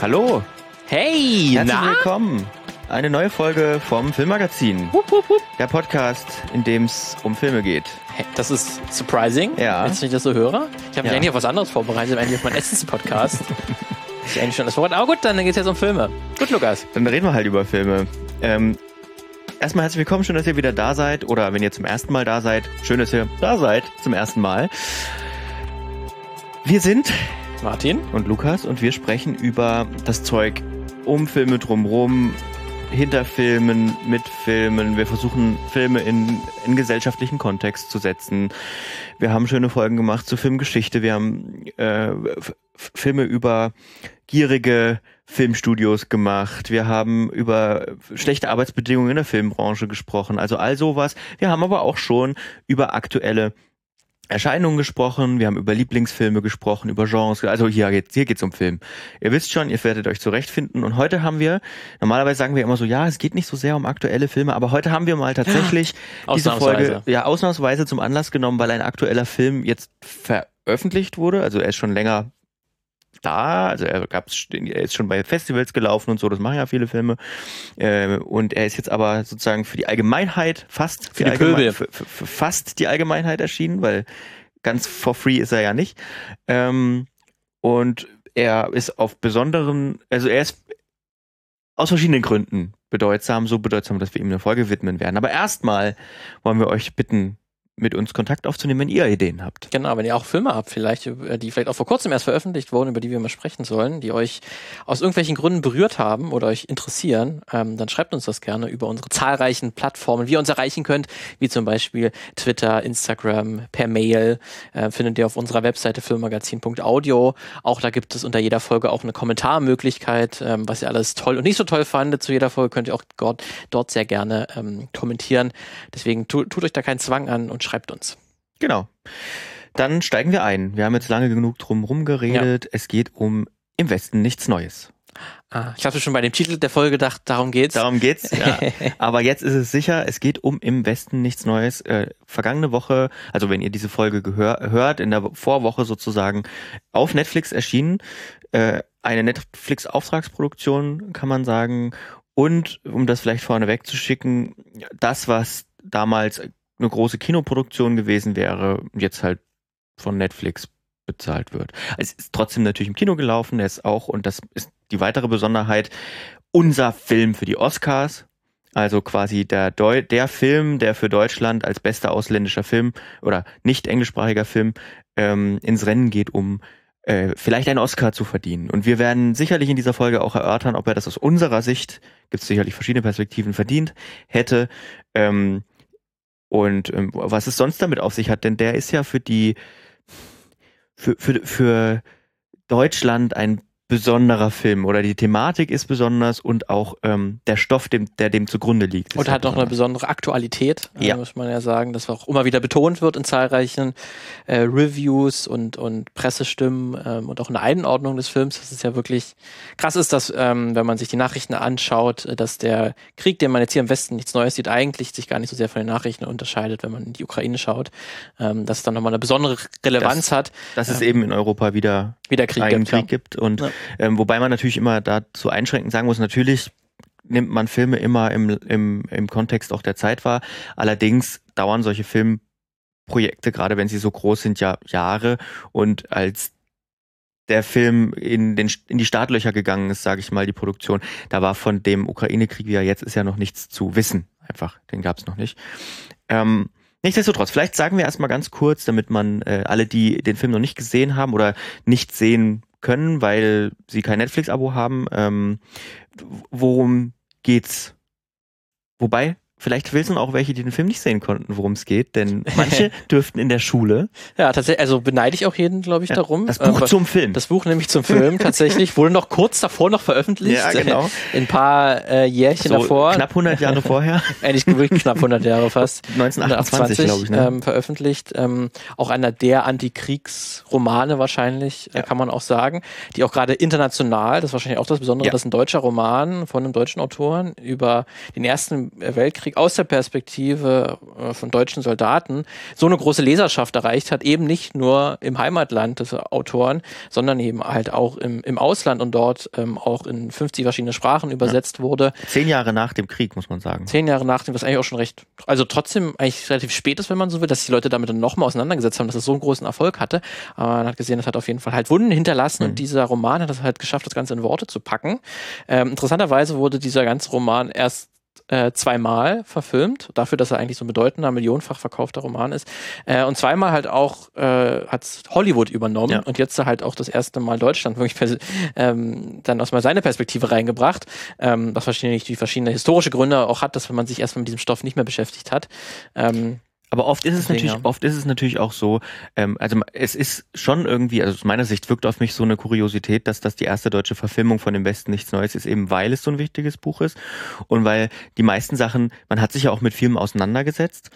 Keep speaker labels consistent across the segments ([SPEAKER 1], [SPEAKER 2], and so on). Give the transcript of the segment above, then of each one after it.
[SPEAKER 1] Hallo,
[SPEAKER 2] Hey,
[SPEAKER 1] herzlich
[SPEAKER 2] na?
[SPEAKER 1] willkommen. Eine neue Folge vom Filmmagazin.
[SPEAKER 2] Wupp, wupp, wupp.
[SPEAKER 1] Der Podcast, in dem es um Filme geht.
[SPEAKER 2] Hey, Das ist surprising,
[SPEAKER 1] Ja.
[SPEAKER 2] wenn ich das so höre. Ich habe mich
[SPEAKER 1] Ja.
[SPEAKER 2] eigentlich auf was anderes vorbereitet, eigentlich auf meinen Essens-Podcast. ich eigentlich schon das Wort. Aber gut, dann geht's jetzt um Filme. Gut, Lukas.
[SPEAKER 1] Dann reden wir halt über Filme. Ähm, erstmal herzlich willkommen, schön, dass ihr wieder da seid. Oder wenn ihr zum ersten Mal da seid, schön, dass ihr da seid zum ersten Mal. Wir sind
[SPEAKER 2] Martin.
[SPEAKER 1] und Lukas und wir sprechen über das Zeug um Filme drumrum, hinter Filmen, mit Filmen. Wir versuchen Filme in, in gesellschaftlichen Kontext zu setzen. Wir haben schöne Folgen gemacht zur Filmgeschichte. Wir haben äh, Filme über gierige Filmstudios gemacht. Wir haben über schlechte Arbeitsbedingungen in der Filmbranche gesprochen. Also all sowas. Wir haben aber auch schon über aktuelle Erscheinungen gesprochen, wir haben über Lieblingsfilme gesprochen, über Genres, also hier geht's, hier geht's um Film. Ihr wisst schon, ihr werdet euch zurechtfinden und heute haben wir, normalerweise sagen wir immer so, ja, es geht nicht so sehr um aktuelle Filme, aber heute haben wir mal tatsächlich diese Folge, ja, ausnahmsweise zum Anlass genommen, weil ein aktueller Film jetzt veröffentlicht wurde, also er ist schon länger da, also er gab's, er ist schon bei Festivals gelaufen und so, das machen ja viele Filme. Äh, und er ist jetzt aber sozusagen für die Allgemeinheit fast
[SPEAKER 2] Für die
[SPEAKER 1] Allgeme-
[SPEAKER 2] Pöbel.
[SPEAKER 1] für, für, für fast die Allgemeinheit erschienen, weil ganz for free ist er ja nicht. Ähm, und er ist auf besonderen, also er ist aus verschiedenen Gründen bedeutsam, so bedeutsam, dass wir ihm eine Folge widmen werden. Aber erstmal wollen wir euch bitten, mit uns Kontakt aufzunehmen, wenn ihr Ideen habt.
[SPEAKER 2] Genau, wenn ihr auch Filme habt, vielleicht, äh, die vielleicht auch vor kurzem erst veröffentlicht wurden, über die wir mal sprechen sollen, die euch aus irgendwelchen Gründen berührt haben oder euch interessieren, ähm, dann schreibt uns das gerne über unsere zahlreichen Plattformen, wie ihr uns erreichen könnt, wie zum Beispiel Twitter, Instagram, per Mail, äh, findet ihr auf unserer Webseite filmmagazin.audio. Auch da gibt es unter jeder Folge auch eine Kommentarmöglichkeit, ähm, was ihr alles toll und nicht so toll fandet zu jeder Folge, könnt ihr auch dort, dort sehr gerne ähm, kommentieren. Deswegen tu, tut euch da keinen Zwang an und schreibt uns.
[SPEAKER 1] Genau. Dann steigen wir ein. Wir haben jetzt lange genug drum rumgeredet. Es geht um Im Westen nichts Neues.
[SPEAKER 2] Ah, ich habe schon bei dem Titel der Folge gedacht, darum geht's.
[SPEAKER 1] Darum geht's. Ja. Aber jetzt ist es sicher, es geht um Im Westen nichts Neues. Äh, vergangene Woche, also wenn ihr diese Folge gehör, hört, in der Vorwoche sozusagen auf Netflix erschienen. Äh, eine Netflix-Auftragsproduktion, kann man sagen. Und um das vielleicht vorneweg zu schicken, das, was damals eine große Kinoproduktion gewesen wäre, jetzt halt von Netflix bezahlt wird. Es ist trotzdem natürlich im Kino gelaufen, er ist auch, und das ist die weitere Besonderheit, unser Film für die Oscars. Also quasi der, Deu der Film, der für Deutschland als bester ausländischer Film oder nicht englischsprachiger Film ähm, ins Rennen geht, um äh, vielleicht einen Oscar zu verdienen. Und wir werden sicherlich in dieser Folge auch erörtern, ob er das aus unserer Sicht, gibt es sicherlich verschiedene Perspektiven, verdient hätte. Ähm, und ähm, was es sonst damit auf sich hat, denn der ist ja für die für, für, für Deutschland ein besonderer Film oder die Thematik ist besonders und auch ähm, der Stoff, dem, der dem zugrunde liegt.
[SPEAKER 2] Und
[SPEAKER 1] ja
[SPEAKER 2] hat noch eine besondere Aktualität, äh,
[SPEAKER 1] Ja.
[SPEAKER 2] muss man ja sagen, das auch immer wieder betont wird in zahlreichen äh, Reviews und, und Pressestimmen ähm, und auch in der Einordnung des Films. Das ist ja wirklich krass ist, dass, ähm, wenn man sich die Nachrichten anschaut, äh, dass der Krieg, den man jetzt hier im Westen nichts Neues sieht, eigentlich sich gar nicht so sehr von den Nachrichten unterscheidet, wenn man in die Ukraine schaut, ähm, dass es dann nochmal eine besondere Relevanz hat,
[SPEAKER 1] Dass es
[SPEAKER 2] Ja.
[SPEAKER 1] eben in Europa wieder
[SPEAKER 2] wie der Krieg
[SPEAKER 1] einen
[SPEAKER 2] gibt. ja.
[SPEAKER 1] Krieg gibt. Und
[SPEAKER 2] Ja.
[SPEAKER 1] Ähm, wobei man natürlich immer dazu einschränkend sagen muss, natürlich nimmt man Filme immer im, im, im Kontext auch der Zeit wahr. Allerdings dauern solche Filmprojekte, gerade wenn sie so groß sind, ja Jahre. Und als der Film in, den, in die Startlöcher gegangen ist, sage ich mal, die Produktion, da war von dem Ukraine-Krieg, wie er jetzt ist, ja noch nichts zu wissen. Einfach, den gab es noch nicht. Ähm, nichtsdestotrotz, vielleicht sagen wir erstmal ganz kurz, damit man äh, alle, die den Film noch nicht gesehen haben oder nicht sehen können, weil sie kein Netflix-Abo haben, ähm, worum geht's? Wobei, vielleicht wissen auch welche, die den Film nicht sehen konnten, worum es geht, denn manche dürften in der Schule
[SPEAKER 2] Ja, tatsächlich, also beneide ich auch jeden, glaube ich,
[SPEAKER 1] ja,
[SPEAKER 2] darum.
[SPEAKER 1] das Buch
[SPEAKER 2] Ähm,
[SPEAKER 1] zum Film.
[SPEAKER 2] Das Buch nämlich zum Film tatsächlich wurde noch kurz davor noch veröffentlicht.
[SPEAKER 1] ja, genau.
[SPEAKER 2] In ein paar äh, Jährchen
[SPEAKER 1] So
[SPEAKER 2] davor.
[SPEAKER 1] knapp 100 Jahre vorher,
[SPEAKER 2] Eigentlich wirklich knapp 100 Jahre fast.
[SPEAKER 1] 1928, glaube ich. Ne?
[SPEAKER 2] ähm, veröffentlicht. Ähm, auch einer der Antikriegsromane wahrscheinlich, äh,
[SPEAKER 1] Ja.
[SPEAKER 2] kann man auch sagen. Die auch gerade international, das ist wahrscheinlich auch das Besondere,
[SPEAKER 1] Ja.
[SPEAKER 2] dass ein deutscher Roman von einem deutschen Autoren über den Ersten Weltkrieg Weltkrieg aus der Perspektive äh, von deutschen Soldaten so eine große Leserschaft erreicht hat, eben nicht nur im Heimatland des Autoren, sondern eben halt auch im, im Ausland und dort ähm, auch in 50 verschiedene Sprachen übersetzt ja. wurde.
[SPEAKER 1] Zehn Jahre nach dem Krieg, muss man sagen.
[SPEAKER 2] Zehn Jahre nach dem, was eigentlich auch schon recht, also trotzdem eigentlich relativ spät ist, wenn man so will, dass die Leute damit dann nochmal auseinandergesetzt haben, dass es so einen großen Erfolg hatte. Aber man hat gesehen, das hat auf jeden Fall halt Wunden hinterlassen mhm. und dieser Roman hat es halt geschafft, das Ganze in Worte zu packen. Ähm, interessanterweise wurde dieser ganze Roman erst äh, zweimal verfilmt, dafür, dass er eigentlich so ein bedeutender, millionenfach verkaufter Roman ist. Äh, und zweimal halt auch äh, hat Hollywood übernommen ja. und jetzt halt auch das erste Mal Deutschland wirklich ähm, dann aus mal seine Perspektive reingebracht, ähm, was wahrscheinlich die verschiedene historische Gründe auch hat, dass man sich erstmal mit diesem Stoff nicht mehr beschäftigt hat. Ähm,
[SPEAKER 1] aber oft ist es Deswegen, natürlich, oft ist es natürlich auch so, ähm, also es ist schon irgendwie, also aus meiner Sicht wirkt auf mich so eine Kuriosität, dass das die erste deutsche Verfilmung von dem Westen nichts Neues ist, eben weil es so ein wichtiges Buch ist und weil die meisten Sachen, man hat sich ja auch mit Filmen auseinandergesetzt,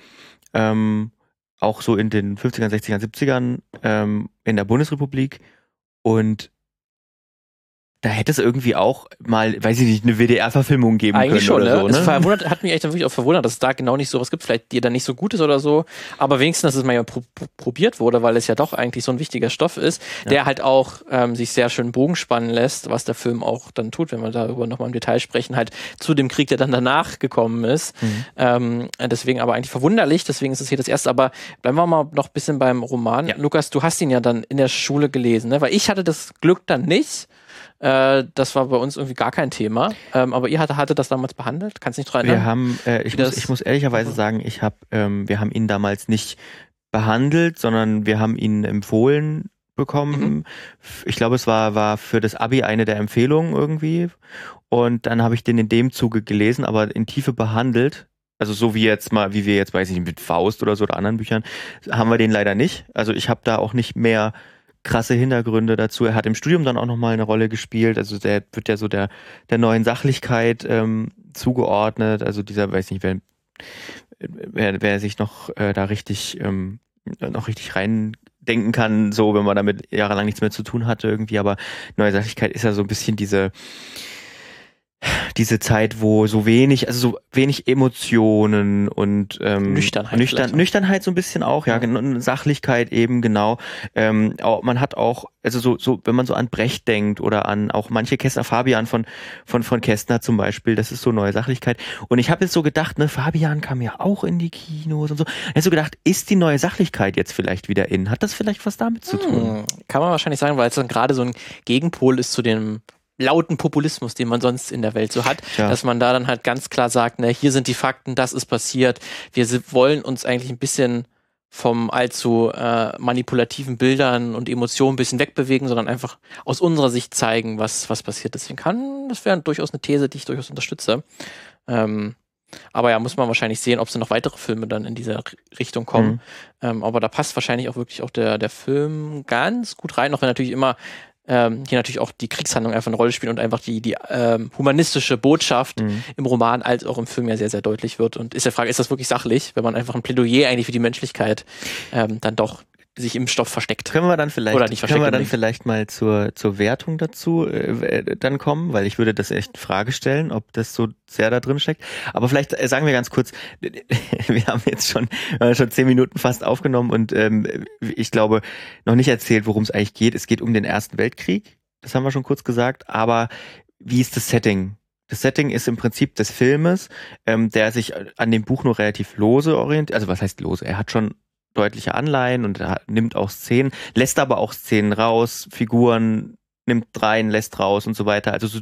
[SPEAKER 1] ähm, auch so in den 50ern, 60ern, 70ern ähm, in der Bundesrepublik und da hätte es irgendwie auch mal, weiß ich nicht, eine WDR-Verfilmung geben
[SPEAKER 2] Eigentlich
[SPEAKER 1] können.
[SPEAKER 2] Eigentlich schon,
[SPEAKER 1] oder
[SPEAKER 2] ne? So, ne? Es verwundert, hat mich echt wirklich auch verwundert, dass es da genau nicht sowas gibt, vielleicht die dann nicht so gut ist oder so. Aber wenigstens, dass es mal ja probiert wurde, weil es ja doch eigentlich so ein wichtiger Stoff ist, ja. der halt auch ähm, sich sehr schön Bogen spannen lässt, was der Film auch dann tut, wenn wir darüber nochmal im Detail sprechen, halt zu dem Krieg, der dann danach gekommen ist. Mhm. Ähm, deswegen aber eigentlich verwunderlich, deswegen ist es hier das erste. Aber bleiben wir mal noch ein bisschen beim Roman. Ja. Lukas, du hast ihn ja dann in der Schule gelesen, ne? Weil ich hatte das Glück dann nicht. Äh, das war bei uns irgendwie gar kein Thema. Ähm, aber ihr hatte, hatte das damals behandelt? Kannst nicht dran
[SPEAKER 1] erinnern? Wir haben, äh, ich, muss, ich muss ehrlicherweise sagen, ich habe, ähm, wir haben ihn damals nicht behandelt, sondern wir haben ihn empfohlen bekommen. Mhm. Ich glaube, es war, war für das Abi eine der Empfehlungen irgendwie. Und dann habe ich den in dem Zuge gelesen, aber in Tiefe behandelt. Also so wie jetzt mal, wie wir jetzt, weiß ich nicht, mit Faust oder so oder anderen Büchern, haben wir den leider nicht. Also ich habe da auch nicht mehr krasse Hintergründe dazu. Er hat im Studium dann auch nochmal eine Rolle gespielt. Also der wird ja so der, der neuen Sachlichkeit ähm, zugeordnet. Also dieser, weiß nicht, wer, wer, wer sich noch äh, da richtig, ähm, noch richtig rein denken kann, so wenn man damit jahrelang nichts mehr zu tun hatte irgendwie, aber neue Sachlichkeit ist ja so ein bisschen diese diese Zeit, wo so wenig, also so wenig Emotionen und ähm,
[SPEAKER 2] Nüchternheit,
[SPEAKER 1] Nüchtern, Nüchternheit so ein bisschen auch, ja, ja. Sachlichkeit eben genau. Ähm, auch, man hat auch, also so, so, wenn man so an Brecht denkt oder an auch manche Kästner, Fabian von von von Kästner zum Beispiel, das ist so neue Sachlichkeit. Und ich habe jetzt so gedacht, ne, Fabian kam ja auch in die Kinos und so. Ich habe so gedacht, ist die neue Sachlichkeit jetzt vielleicht wieder in? Hat das vielleicht was damit zu tun? Hm,
[SPEAKER 2] kann man wahrscheinlich sagen, weil es dann gerade so ein Gegenpol ist zu dem lauten Populismus, den man sonst in der Welt so hat, ja. dass man da dann halt ganz klar sagt, ne, hier sind die Fakten, das ist passiert. Wir wollen uns eigentlich ein bisschen vom allzu äh, manipulativen Bildern und Emotionen ein bisschen wegbewegen, sondern einfach aus unserer Sicht zeigen, was, was passiert. Deswegen kann, das wäre durchaus eine These, die ich durchaus unterstütze. Ähm, aber ja, muss man wahrscheinlich sehen, ob es noch weitere Filme dann in dieser Richtung kommen. Mhm. Ähm, aber da passt wahrscheinlich auch wirklich auch der, der Film ganz gut rein, auch wenn natürlich immer ähm, hier natürlich auch die Kriegshandlung einfach eine Rolle spielt und einfach die, die ähm, humanistische Botschaft mhm. im Roman als auch im Film ja sehr, sehr deutlich wird. Und ist der Frage, ist das wirklich sachlich, wenn man einfach ein Plädoyer eigentlich für die Menschlichkeit ähm, dann doch sich im Stoff versteckt.
[SPEAKER 1] Können wir dann vielleicht, Oder nicht können wir dann vielleicht mal zur, zur Wertung dazu äh, dann kommen, weil ich würde das echt in Frage stellen, ob das so sehr da drin steckt. Aber vielleicht äh, sagen wir ganz kurz, wir haben jetzt schon, äh, schon zehn Minuten fast aufgenommen und ähm, ich glaube noch nicht erzählt, worum es eigentlich geht. Es geht um den Ersten Weltkrieg, das haben wir schon kurz gesagt, aber wie ist das Setting? Das Setting ist im Prinzip des Filmes, ähm, der sich an dem Buch nur relativ lose orientiert. Also was heißt lose? Er hat schon deutliche Anleihen und nimmt auch Szenen, lässt aber auch Szenen raus, Figuren nimmt rein, lässt raus und so weiter. Also so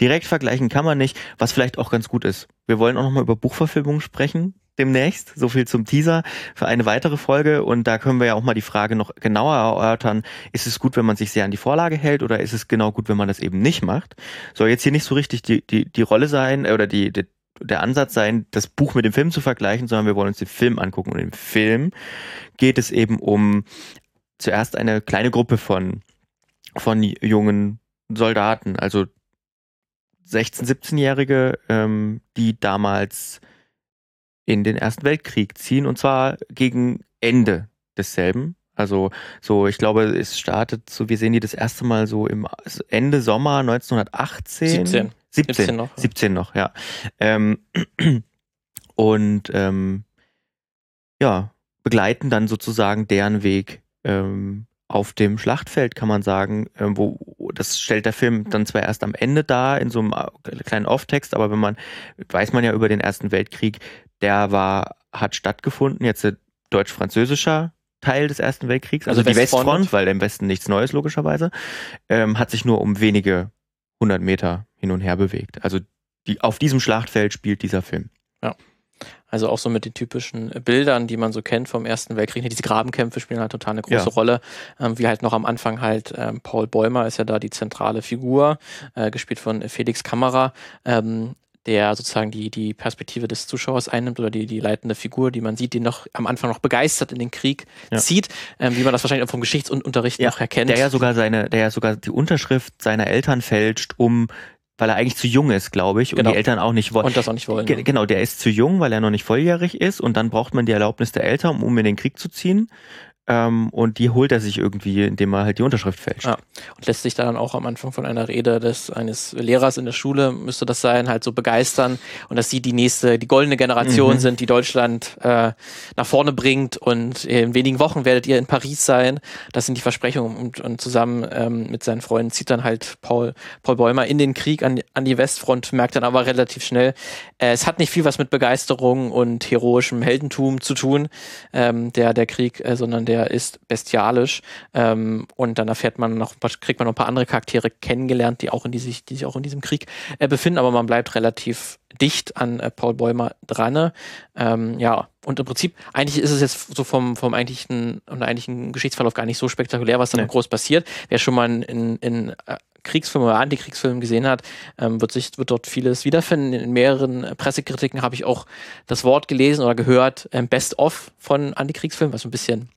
[SPEAKER 1] direkt vergleichen kann man nicht, was vielleicht auch ganz gut ist. Wir wollen auch nochmal über Buchverfilmungen sprechen demnächst. So viel zum Teaser für eine weitere Folge. Und da können wir ja auch mal die Frage noch genauer erörtern. Ist es gut, wenn man sich sehr an die Vorlage hält oder ist es genau gut, wenn man das eben nicht macht? Soll jetzt hier nicht so richtig die, die, die Rolle sein oder die, die der Ansatz sein, das Buch mit dem Film zu vergleichen, sondern wir wollen uns den Film angucken. Und im Film geht es eben um zuerst eine kleine Gruppe von, von jungen Soldaten, also 16-, 17-Jährige, ähm, die damals in den Ersten Weltkrieg ziehen und zwar gegen Ende desselben. Also so, ich glaube, es startet so, wir sehen die das erste Mal so im Ende Sommer 1918.
[SPEAKER 2] 17.
[SPEAKER 1] 17, 17 noch. 17 noch, ja. Ähm, und ähm, ja, begleiten dann sozusagen deren Weg ähm, auf dem Schlachtfeld, kann man sagen, äh, wo das stellt der Film dann zwar erst am Ende dar in so einem äh, kleinen Off-Text, aber wenn man weiß man ja über den Ersten Weltkrieg, der war hat stattgefunden, jetzt deutsch-französischer Teil des Ersten Weltkriegs, also, also die Westfront, Westfront, weil im Westen nichts Neues logischerweise, ähm, hat sich nur um wenige hundert Meter hin und her bewegt. Also die, auf diesem Schlachtfeld spielt dieser Film.
[SPEAKER 2] Ja. Also auch so mit den typischen Bildern, die man so kennt vom Ersten Weltkrieg. Diese Grabenkämpfe spielen halt total eine große ja. Rolle. Ähm, wie halt noch am Anfang halt ähm, Paul Bäumer ist ja da die zentrale Figur, äh, gespielt von Felix Kammerer. Ähm, der sozusagen die, die Perspektive des Zuschauers einnimmt oder die, die leitende Figur, die man sieht, die noch am Anfang noch begeistert in den Krieg ja. zieht, ähm, wie man das wahrscheinlich auch vom Geschichtsunterricht ja, noch erkennt.
[SPEAKER 1] Der ja sogar seine, der ja sogar die Unterschrift seiner Eltern fälscht, um weil er eigentlich zu jung ist, glaube ich, und genau. die Eltern auch nicht wollen.
[SPEAKER 2] Und das auch nicht wollen.
[SPEAKER 1] Ge genau, der ist zu jung, weil er noch nicht volljährig ist und dann braucht man die Erlaubnis der Eltern, um in den Krieg zu ziehen. Ähm, und die holt er sich irgendwie, indem er halt die Unterschrift fälscht. Ja.
[SPEAKER 2] Und lässt sich dann auch am Anfang von einer Rede des eines Lehrers in der Schule, müsste das sein, halt so begeistern und dass sie die nächste, die goldene Generation mhm. sind, die Deutschland äh, nach vorne bringt und in wenigen Wochen werdet ihr in Paris sein. Das sind die Versprechungen und, und zusammen ähm, mit seinen Freunden zieht dann halt Paul, Paul Bäumer in den Krieg an, an die Westfront, merkt dann aber relativ schnell, äh, es hat nicht viel was mit Begeisterung und heroischem Heldentum zu tun, ähm, der, der Krieg, äh, sondern der der ist bestialisch. Ähm, und dann erfährt man noch, kriegt man noch ein paar andere Charaktere kennengelernt, die auch in die sich, die sich auch in diesem Krieg äh, befinden, aber man bleibt relativ dicht an äh, Paul Bäumer dran. Ähm, ja, und im Prinzip, eigentlich ist es jetzt so vom, vom eigentlichen, und eigentlichen Geschichtsverlauf gar nicht so spektakulär, was da nee. groß passiert. Wer schon mal in, in äh, Kriegsfilm oder Antikriegsfilm gesehen hat, ähm, wird sich wird dort vieles wiederfinden. In mehreren Pressekritiken habe ich auch das Wort gelesen oder gehört, ähm, Best of von Antikriegsfilmen, was ein bisschen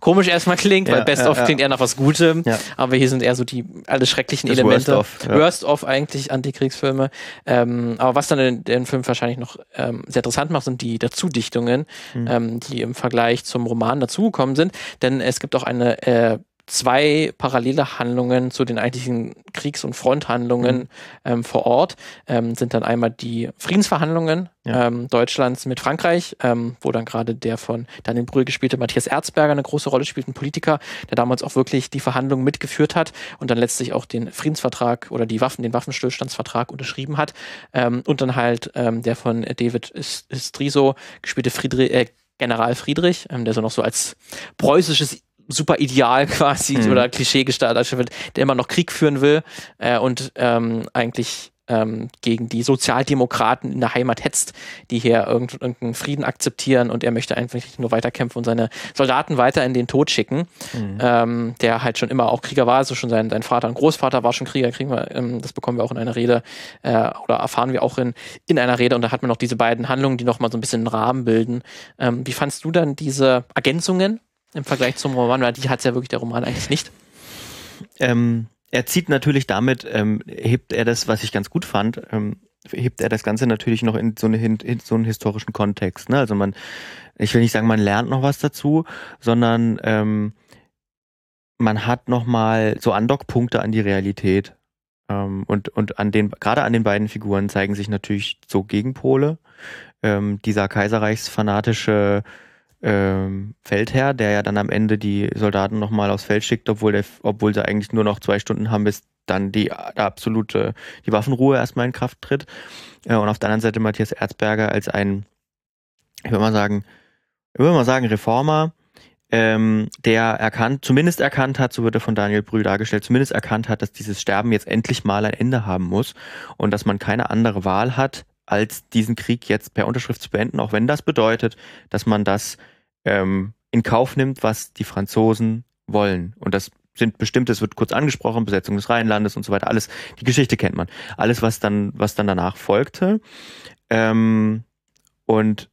[SPEAKER 2] komisch erstmal klingt, ja, weil Best ja, of klingt eher nach was Gutem, aber hier sind eher so die alle schrecklichen das Elemente. Worst of, Worst of eigentlich Antikriegsfilme. Ähm, aber was dann den, Film wahrscheinlich noch ähm, sehr interessant macht, sind die Dazudichtungen, mhm. die im Vergleich zum Roman dazugekommen sind. Denn es gibt auch eine äh, zwei parallele Handlungen zu den eigentlichen Kriegs- und Fronthandlungen mhm. ähm, vor Ort. Ähm, sind dann einmal die Friedensverhandlungen ja. ähm, Deutschlands mit Frankreich, ähm, wo dann gerade der von Daniel Brühl gespielte Matthias Erzberger eine große Rolle spielt, ein Politiker, der damals auch wirklich die Verhandlungen mitgeführt hat und dann letztlich auch den Friedensvertrag oder die Waffen, den Waffenstillstandsvertrag unterschrieben hat. Ähm, und dann halt ähm, der von David Striso gespielte Friedrich, äh, General Friedrich, ähm, der so noch so als preußisches super ideal quasi mhm. oder Klischee gestaltet, der immer noch Krieg führen will äh, und ähm, eigentlich ähm, gegen die Sozialdemokraten in der Heimat hetzt, die hier irgendeinen Frieden akzeptieren und er möchte einfach nur weiterkämpfen und seine Soldaten weiter in den Tod schicken, mhm. ähm, der halt schon immer auch Krieger war, also schon sein, sein Vater und Großvater war schon Krieger, kriegen wir, ähm, das bekommen wir auch in einer Rede äh, oder erfahren wir auch in, in einer Rede und da hat man noch diese beiden Handlungen, die nochmal so ein bisschen einen Rahmen bilden. Ähm, wie fandst du dann diese Ergänzungen im Vergleich zum Roman, weil die hat es ja wirklich der Roman eigentlich nicht.
[SPEAKER 1] Ähm, er zieht natürlich damit, ähm, hebt er das, was ich ganz gut fand, ähm, hebt er das Ganze natürlich noch in so, eine, in so einen historischen Kontext. Ne? Also man, ich will nicht sagen, man lernt noch was dazu, sondern ähm, man hat nochmal so Andockpunkte an die Realität. Ähm, und, und an den, gerade an den beiden Figuren zeigen sich natürlich so Gegenpole. Ähm, dieser kaiserreichsfanatische ähm, Feldherr, der ja dann am Ende die Soldaten nochmal aufs Feld schickt, obwohl, der, obwohl sie eigentlich nur noch zwei Stunden haben, bis dann die, absolute, die Waffenruhe erstmal in Kraft tritt. Äh, und auf der anderen Seite Matthias Erzberger als ein, ich würde mal sagen, ich würde mal sagen, Reformer, ähm, der erkannt, zumindest erkannt hat, so wird er von Daniel Brühl dargestellt, zumindest erkannt hat, dass dieses Sterben jetzt endlich mal ein Ende haben muss und dass man keine andere Wahl hat, als diesen Krieg jetzt per Unterschrift zu beenden, auch wenn das bedeutet, dass man das ähm, in Kauf nimmt, was die Franzosen wollen. Und das sind bestimmte, es wird kurz angesprochen, Besetzung des Rheinlandes und so weiter, alles, die Geschichte kennt man. Alles, was dann, was dann danach folgte. Ähm, und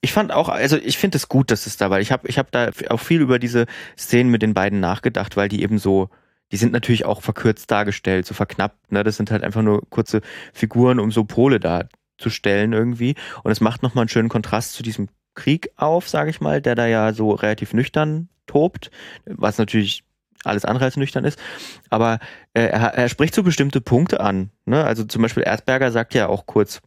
[SPEAKER 1] ich fand auch, also ich finde es gut, dass es da war. Ich habe ich hab da auch viel über diese Szenen mit den beiden nachgedacht, weil die eben so, die sind natürlich auch verkürzt dargestellt, so verknappt. Ne? Das sind halt einfach nur kurze Figuren, um so Pole da zu stellen irgendwie. Und es macht nochmal einen schönen Kontrast zu diesem Krieg auf, sage ich mal, der da ja so relativ nüchtern tobt, was natürlich alles andere als nüchtern ist. Aber äh, er, er spricht so bestimmte Punkte an. Ne? Also zum Beispiel Erzberger sagt ja auch kurz,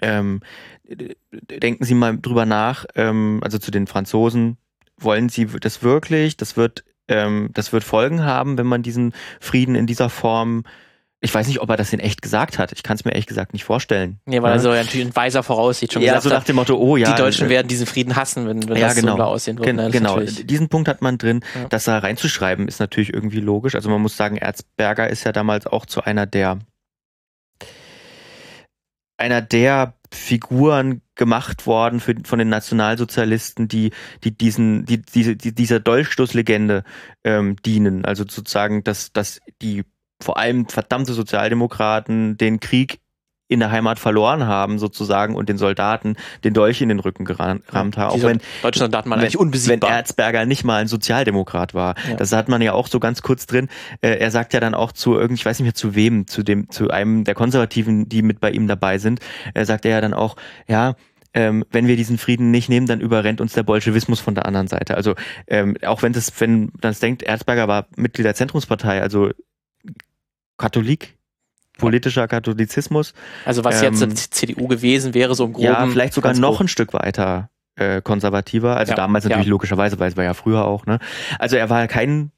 [SPEAKER 1] Ähm, denken Sie mal drüber nach, ähm, also zu den Franzosen, wollen Sie das wirklich? Das wird, ähm, das wird Folgen haben, wenn man diesen Frieden in dieser Form ich weiß nicht, ob er das in echt gesagt hat. Ich kann es mir ehrlich gesagt nicht vorstellen.
[SPEAKER 2] Nee, weil ja. er so natürlich ein weiser voraussieht.
[SPEAKER 1] Schon ja, so nach dem Motto, oh ja.
[SPEAKER 2] Die Deutschen äh, werden diesen Frieden hassen, wenn, wenn
[SPEAKER 1] ja,
[SPEAKER 2] das
[SPEAKER 1] genau.
[SPEAKER 2] so aussehen wird.
[SPEAKER 1] Gen
[SPEAKER 2] ne?
[SPEAKER 1] genau, diesen Punkt hat man drin. Ja. Das da reinzuschreiben ist natürlich irgendwie logisch. Also man muss sagen, Erzberger ist ja damals auch zu einer der einer der Figuren gemacht worden für, von den Nationalsozialisten, die, die diesen, die, diese, die, dieser Dolchstoßlegende ähm, dienen. Also sozusagen, dass, dass die vor allem verdammte Sozialdemokraten den Krieg in der Heimat verloren haben sozusagen und den Soldaten den Dolch in den Rücken gerammt haben. Auch wenn
[SPEAKER 2] deutsche Soldaten waren eigentlich unbesiegbar.
[SPEAKER 1] Wenn Erzberger nicht mal ein Sozialdemokrat war. Ja. Das hat man ja auch so ganz kurz drin. Äh, er sagt ja dann auch zu irgendwie, ich weiß nicht mehr zu wem, zu dem, zu einem der Konservativen, die mit bei ihm dabei sind, er sagt er ja dann auch, ja, ähm, wenn wir diesen Frieden nicht nehmen, dann überrennt uns der Bolschewismus von der anderen Seite. Also ähm, auch wenn das, wenn das denkt, Erzberger war Mitglied der Zentrumspartei, also Katholik, politischer Katholizismus.
[SPEAKER 2] Also was ähm, jetzt CDU gewesen wäre, so im Groben.
[SPEAKER 1] Ja, vielleicht sogar noch ein Stück weiter äh, konservativer. Also ja, damals natürlich ja. logischerweise, weil es war ja früher auch. Ne? Also er war kein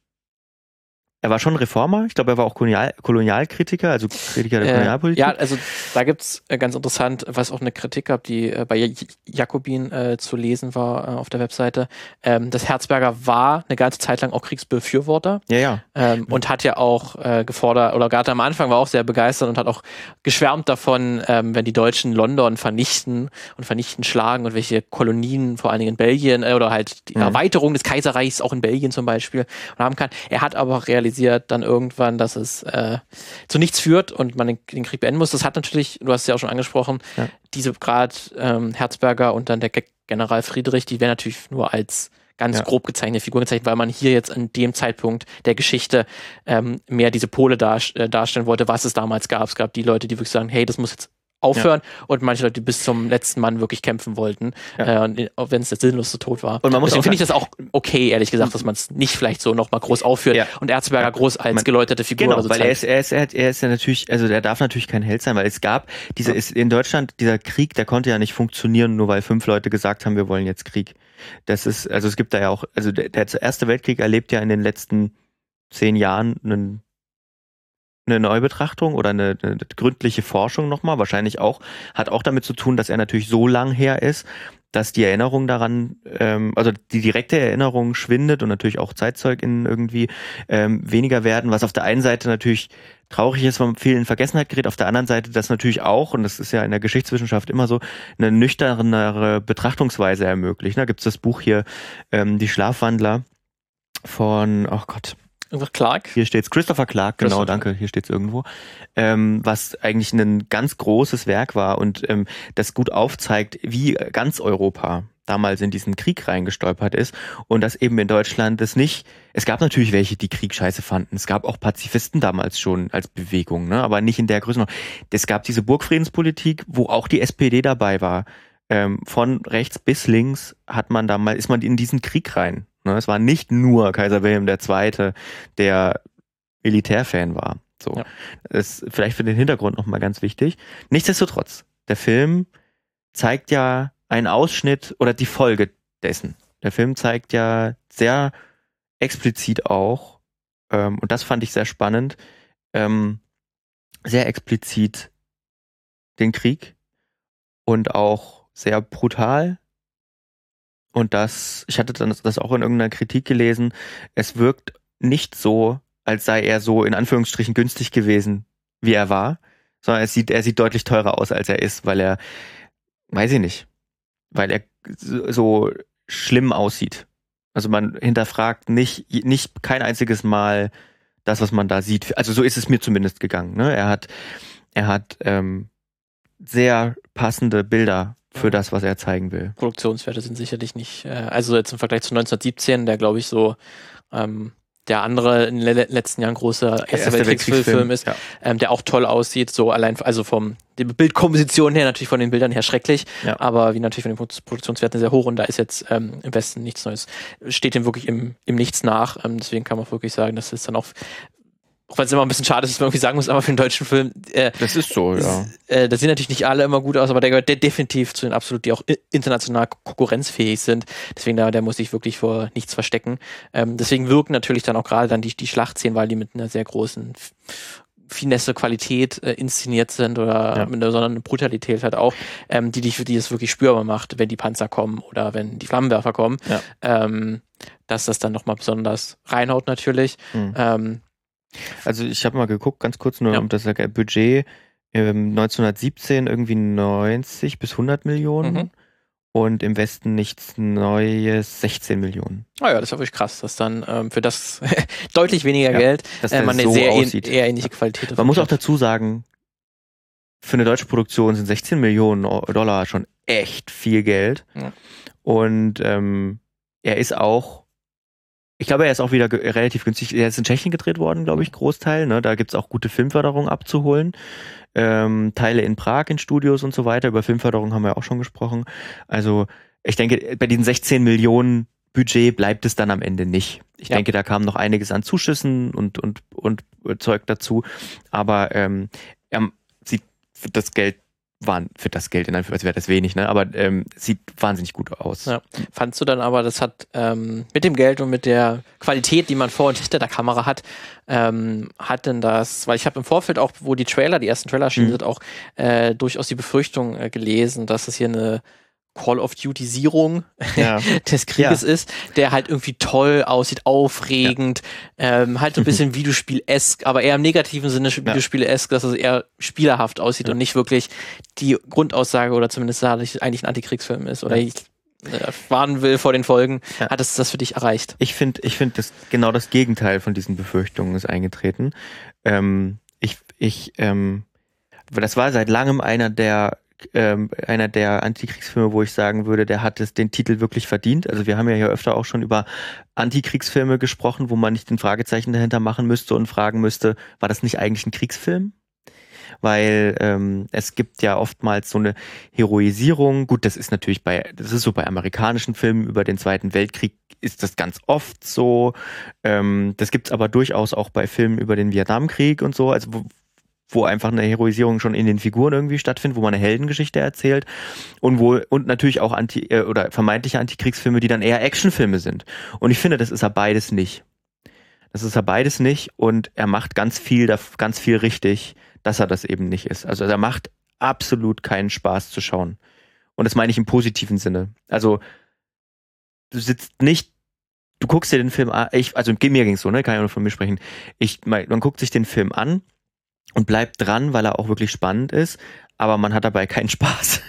[SPEAKER 1] er war schon Reformer, ich glaube, er war auch Kolonial Kolonialkritiker, also Kritiker der äh, Kolonialpolitik.
[SPEAKER 2] Ja, also da gibt's äh, ganz interessant, was auch eine Kritik gab, die äh, bei Jakobin äh, zu lesen war äh, auf der Webseite. Ähm, das Herzberger war eine ganze Zeit lang auch Kriegsbefürworter.
[SPEAKER 1] Ja, ja.
[SPEAKER 2] Ähm, und hat ja auch gefordert, oder gerade am Anfang war auch sehr begeistert und hat auch geschwärmt davon, ähm, wenn die Deutschen London vernichten und vernichten schlagen und welche Kolonien, vor allen Dingen in Belgien, oder halt die mhm. Erweiterung des Kaiserreichs auch in Belgien zum Beispiel haben kann. Er hat aber realisiert, realisiert dann irgendwann, dass es äh, zu nichts führt und man den, den, Krieg beenden muss. Das hat natürlich, du hast es ja auch schon angesprochen, ja. diese gerade ähm, Herzberger und dann der General Friedrich, die werden natürlich nur als ganz ja. grob gezeichnete Figur gezeichnet, weil man hier jetzt an dem Zeitpunkt der Geschichte ähm, mehr diese Pole dar, äh, darstellen wollte, was es damals gab. Es gab die Leute, die wirklich sagen, hey, das muss jetzt aufhören ja. und manche Leute, die bis zum letzten Mann wirklich kämpfen wollten, ja. äh, wenn es der sinnlose Tod war.
[SPEAKER 1] Und man muss
[SPEAKER 2] Deswegen finde ich das auch okay, ehrlich gesagt, dass man es nicht vielleicht so nochmal groß aufführt ja. und Erzberger groß als man, geläuterte Figur.
[SPEAKER 1] Genau, so weil er ist, er, ist, er, er ist ja natürlich, also er darf natürlich kein Held sein, weil es gab, diese ist in Deutschland, dieser Krieg, der konnte ja nicht funktionieren, nur weil fünf Leute gesagt haben, wir wollen jetzt Krieg. Das ist, also es gibt da ja auch, also der, der Erste Weltkrieg erlebt ja in den letzten zehn Jahren einen eine Neubetrachtung oder eine, eine gründliche Forschung nochmal, wahrscheinlich auch, hat auch damit zu tun, dass er natürlich so lang her ist, dass die Erinnerung daran, ähm, also die direkte Erinnerung schwindet und natürlich auch ZeitzeugInnen irgendwie ähm, weniger werden, was auf der einen Seite natürlich traurig ist, weil viel in Vergessenheit gerät, auf der anderen Seite das natürlich auch, und das ist ja in der Geschichtswissenschaft immer so, eine nüchternere Betrachtungsweise ermöglicht. Da gibt's das Buch hier, ähm, Die Schlafwandler von, oh Gott,
[SPEAKER 2] Irgendwas Clark?
[SPEAKER 1] Hier steht's Christopher Clark, genau, danke, hier steht's irgendwo. Ähm, was eigentlich ein ganz großes Werk war und ähm, das gut aufzeigt, wie ganz Europa damals in diesen Krieg reingestolpert ist und dass eben in Deutschland es nicht, es gab natürlich welche, die Krieg scheiße fanden. Es gab auch Pazifisten damals schon als Bewegung, ne? aber nicht in der Größe. Es gab diese Burgfriedenspolitik, wo auch die SPD dabei war. Ähm, von rechts bis links hat man damals, ist man in diesen Krieg rein. Ne? Es war nicht nur Kaiser Wilhelm II., der Militärfan war. So. Ja. Das ist vielleicht für den Hintergrund nochmal ganz wichtig. Nichtsdestotrotz, der Film zeigt ja einen Ausschnitt oder die Folge dessen. Der Film zeigt ja sehr explizit auch, ähm, und das fand ich sehr spannend, ähm, sehr explizit den Krieg und auch sehr brutal und das, ich hatte dann das auch in irgendeiner Kritik gelesen, es wirkt nicht so, als sei er so in Anführungsstrichen günstig gewesen, wie er war, sondern es sieht, er sieht deutlich teurer aus, als er ist, weil er, weiß ich nicht, weil er so schlimm aussieht. Also man hinterfragt nicht, nicht kein einziges Mal das, was man da sieht. Also so ist es mir zumindest gegangen. Ne? Er hat, er hat ähm, sehr passende Bilder für das, was er zeigen will.
[SPEAKER 2] Produktionswerte sind sicherlich nicht, äh, also jetzt im Vergleich zu 1917, der glaube ich so ähm, der andere in den letzten Jahren große Erste Weltkriegsfilm ist, ja. ähm, der auch toll aussieht, so allein, also vom die Bildkomposition her, natürlich von den Bildern her schrecklich, ja. aber wie natürlich von den Produktionswerten sehr hoch und da ist jetzt ähm, im Westen nichts Neues. Steht dem wirklich im, im Nichts nach, ähm, deswegen kann man wirklich sagen, das ist dann auch auch wenn es immer ein bisschen schade ist, dass man irgendwie sagen muss, aber für einen deutschen Film.
[SPEAKER 1] Äh, das ist so, ja.
[SPEAKER 2] Äh, da sehen natürlich nicht alle immer gut aus, aber der gehört der definitiv zu den absolut, die auch international konkurrenzfähig sind. Deswegen, da, der muss sich wirklich vor nichts verstecken. Ähm, deswegen wirken natürlich dann auch gerade dann die, die Schlachtszenen, weil die mit einer sehr großen Finesse, Qualität äh, inszeniert sind oder ja. mit einer besonderen Brutalität halt auch, ähm, die dich, die es wirklich spürbar macht, wenn die Panzer kommen oder wenn die Flammenwerfer kommen. Ja. Ähm, dass das dann nochmal besonders reinhaut natürlich. Mhm. Ähm,
[SPEAKER 1] also ich habe mal geguckt, ganz kurz nur ja. um das Budget. Ähm, 1917 irgendwie 90 bis 100 Millionen. Mhm. Und im Westen nichts Neues, 16 Millionen.
[SPEAKER 2] Ah ja, das ist wirklich krass, dass dann ähm, für das deutlich weniger ja, Geld dass äh, man eine so sehr aussieht. eher ähnliche Qualität
[SPEAKER 1] Man muss auch dazu sagen, für eine deutsche Produktion sind 16 Millionen Dollar schon echt viel Geld. Ja. Und ähm, er ist auch ich glaube, er ist auch wieder relativ günstig. Er ist in Tschechien gedreht worden, glaube ich, Großteil. Ne? Da gibt's auch gute Filmförderung abzuholen. Ähm, Teile in Prag in Studios und so weiter. Über Filmförderung haben wir auch schon gesprochen. Also ich denke, bei diesen 16 Millionen Budget bleibt es dann am Ende nicht. Ich ja. denke, da kam noch einiges an Zuschüssen und, und, und Zeug dazu. Aber ähm, er sieht das Geld waren für das Geld in Anführungszeichen wäre das wenig, ne? Aber ähm, sieht wahnsinnig gut aus. Ja.
[SPEAKER 2] Fandst du dann aber, das hat ähm, mit dem Geld und mit der Qualität, die man vor und hinter der Kamera hat, ähm, hat denn das, weil ich habe im Vorfeld auch, wo die Trailer, die ersten Trailer erschienen mhm. sind, auch äh, durchaus die Befürchtung äh, gelesen, dass es hier eine Call of Duty-Sierung ja. des Krieges ja. ist, der halt irgendwie toll aussieht, aufregend, ja. ähm, halt so ein bisschen Videospiel-esk, aber eher im negativen Sinne Videospiel-esk, dass es eher spielerhaft aussieht und nicht wirklich die Grundaussage oder zumindest eigentlich ein Antikriegsfilm ist oder ich äh, warnen will vor den Folgen, hat es das für dich erreicht?
[SPEAKER 1] Ich finde, ich finde, das genau das Gegenteil von diesen Befürchtungen ist eingetreten. Ähm, ich, ich, ähm, das war seit langem einer der ähm, einer der Antikriegsfilme, wo ich sagen würde, der hat es den Titel wirklich verdient. Also wir haben ja hier öfter auch schon über Antikriegsfilme gesprochen, wo man nicht den Fragezeichen dahinter machen müsste und fragen müsste, war das nicht eigentlich ein Kriegsfilm? Weil ähm, es gibt ja oftmals so eine Heroisierung. Gut, das ist natürlich bei, das ist so bei amerikanischen Filmen über den Zweiten Weltkrieg ist das ganz oft so. Ähm, das gibt's aber durchaus auch bei Filmen über den Vietnamkrieg und so. Also wo, wo einfach eine Heroisierung schon in den Figuren irgendwie stattfindet, wo man eine Heldengeschichte erzählt und wo und natürlich auch anti äh, oder vermeintliche Antikriegsfilme, die dann eher Actionfilme sind. Und ich finde, das ist er beides nicht. Das ist er beides nicht und er macht ganz viel, ganz viel richtig, dass er das eben nicht ist. Also er macht absolut keinen Spaß zu schauen. Und das meine ich im positiven Sinne. Also du sitzt nicht du guckst dir den Film an, ich, also mir ging's so, ne, kann ich nur von mir sprechen. Ich, man guckt sich den Film an und bleibt dran, weil er auch wirklich spannend ist, aber man hat dabei keinen Spaß.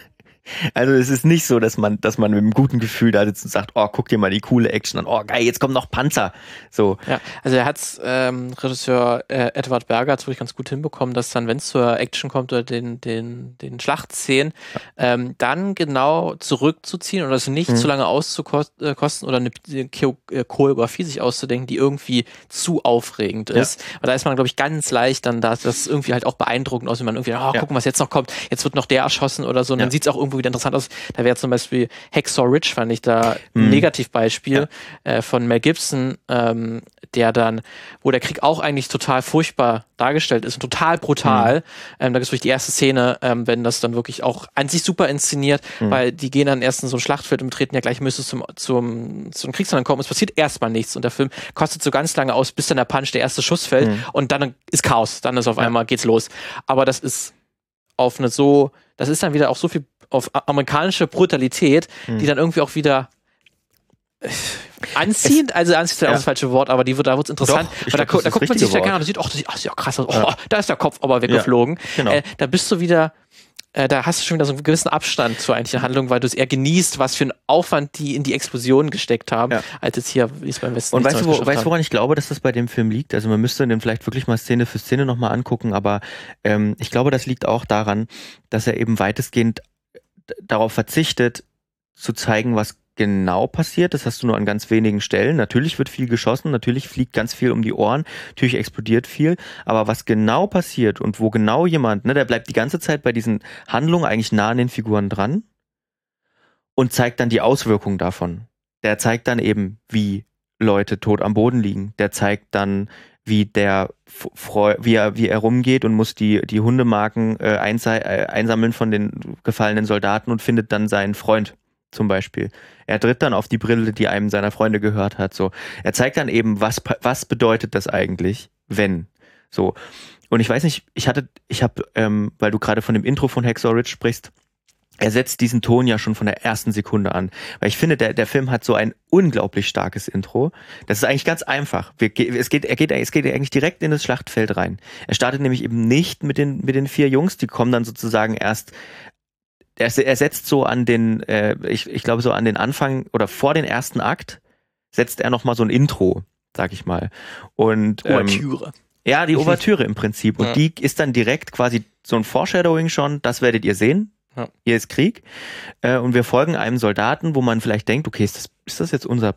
[SPEAKER 1] Also es ist nicht so, dass man, dass man mit einem guten Gefühl da sitzt und sagt, oh, guck dir mal die coole Action an, oh geil, jetzt kommt noch Panzer. So.
[SPEAKER 2] Ja, also er hat's, ähm, Regisseur äh, Edward Berger hat's wirklich ganz gut hinbekommen, dass dann, wenn es zur Action kommt oder den, den, den Schlachtszenen, ja. ähm, dann genau zurückzuziehen oder es nicht mhm. zu lange auszukosten äh, oder eine äh, Choreografie sich auszudenken, die irgendwie zu aufregend ist. Ja. Weil da ist man, glaube ich, ganz leicht dann da, das irgendwie halt auch beeindruckend aus, wenn man irgendwie, oh, ja. gucken, was jetzt noch kommt, jetzt wird noch der erschossen oder so, und dann sieht's auch irgendwo wieder interessant aus. Da wäre zum Beispiel Hacksaw Ridge, fand ich da ein mhm. Negativbeispiel ja. äh, von Mel Gibson, ähm, der dann, wo der Krieg auch eigentlich total furchtbar dargestellt ist und total brutal. Mhm. Ähm, da gibt es die erste Szene, ähm, wenn das dann wirklich auch an sich super inszeniert, mhm. weil die gehen dann erst in so ein Schlachtfeld und treten ja gleich müsste zum, zum, zum Kriegsland kommen. Es passiert erstmal nichts und der Film kostet so ganz lange aus, bis dann der Punch, der erste Schuss fällt mhm. und dann ist Chaos. Dann ist auf einmal geht's los. Aber das ist auf eine so, das ist dann wieder auch so viel auf amerikanische Brutalität, hm. die dann irgendwie auch wieder äh, anziehend, also anziehend ist ja. das falsche Wort, aber die wird, da wird es interessant. Doch, da, glaub, da, guckt man sich da gerne an und sieht, oh, das ist, ach, ja krass, oh, ja. da ist der Kopf aber weggeflogen. Ja, genau. äh, da bist du wieder, äh, da hast du schon wieder so einen gewissen Abstand zur eigentlichen Handlung, weil du es eher genießt, was für einen Aufwand die in die Explosion gesteckt haben, ja. als jetzt hier, wie es beim Westen
[SPEAKER 1] Und weißt du, wo, weißt, woran ich glaube, dass das bei dem Film liegt? Also man müsste den vielleicht wirklich mal Szene für Szene nochmal angucken, aber ähm, ich glaube, das liegt auch daran, dass er eben weitestgehend darauf verzichtet, zu zeigen, was genau passiert. Das hast du nur an ganz wenigen Stellen. Natürlich wird viel geschossen, natürlich fliegt ganz viel um die Ohren, natürlich explodiert viel. Aber was genau passiert und wo genau jemand, ne, der bleibt die ganze Zeit bei diesen Handlungen eigentlich nah an den Figuren dran und zeigt dann die Auswirkungen davon. Der zeigt dann eben, wie Leute tot am Boden liegen. Der zeigt dann, wie der wie er, wie er rumgeht und muss die, die Hundemarken äh, einsammeln von den gefallenen Soldaten und findet dann seinen Freund zum Beispiel. Er tritt dann auf die Brille, die einem seiner Freunde gehört hat. So, er zeigt dann eben, was was bedeutet das eigentlich, wenn so. Und ich weiß nicht, ich hatte, ich habe, ähm, weil du gerade von dem Intro von Ridge sprichst, er setzt diesen Ton ja schon von der ersten Sekunde an. Weil ich finde, der, der Film hat so ein unglaublich starkes Intro. Das ist eigentlich ganz einfach. Wir, es, geht, er geht, es geht eigentlich direkt in das Schlachtfeld rein. Er startet nämlich eben nicht mit den, mit den vier Jungs, die kommen dann sozusagen erst er, er setzt so an den, äh, ich, ich glaube so an den Anfang oder vor den ersten Akt setzt er nochmal so ein Intro, sag ich mal. Und
[SPEAKER 2] ähm, Ouvertüre.
[SPEAKER 1] Ja, die Ouvertüre im Prinzip. Und ja. die ist dann direkt quasi so ein Foreshadowing schon, das werdet ihr sehen. Ja. Hier ist Krieg. Äh, und wir folgen einem Soldaten, wo man vielleicht denkt, okay, ist das, ist das jetzt unser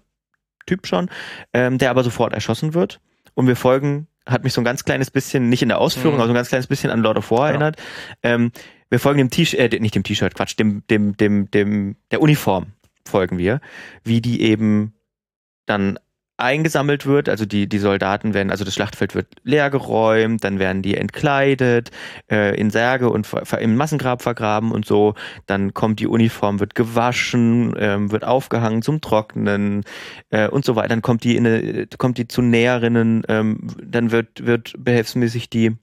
[SPEAKER 1] Typ schon, ähm, der aber sofort erschossen wird. Und wir folgen, hat mich so ein ganz kleines bisschen, nicht in der Ausführung, mhm. aber so ein ganz kleines bisschen an Lord of War ja. erinnert. Ähm, wir folgen dem T-Shirt, äh, nicht dem T-Shirt, Quatsch, dem, dem, dem, dem, der Uniform folgen wir, wie die eben dann eingesammelt wird, also die, die Soldaten werden, also das Schlachtfeld wird leergeräumt, dann werden die entkleidet, äh, in Särge und im Massengrab vergraben und so, dann kommt die Uniform, wird gewaschen, ähm, wird aufgehangen zum Trocknen äh, und so weiter, dann kommt die in eine, kommt die zu Näherinnen, ähm, dann wird, wird behelfsmäßig die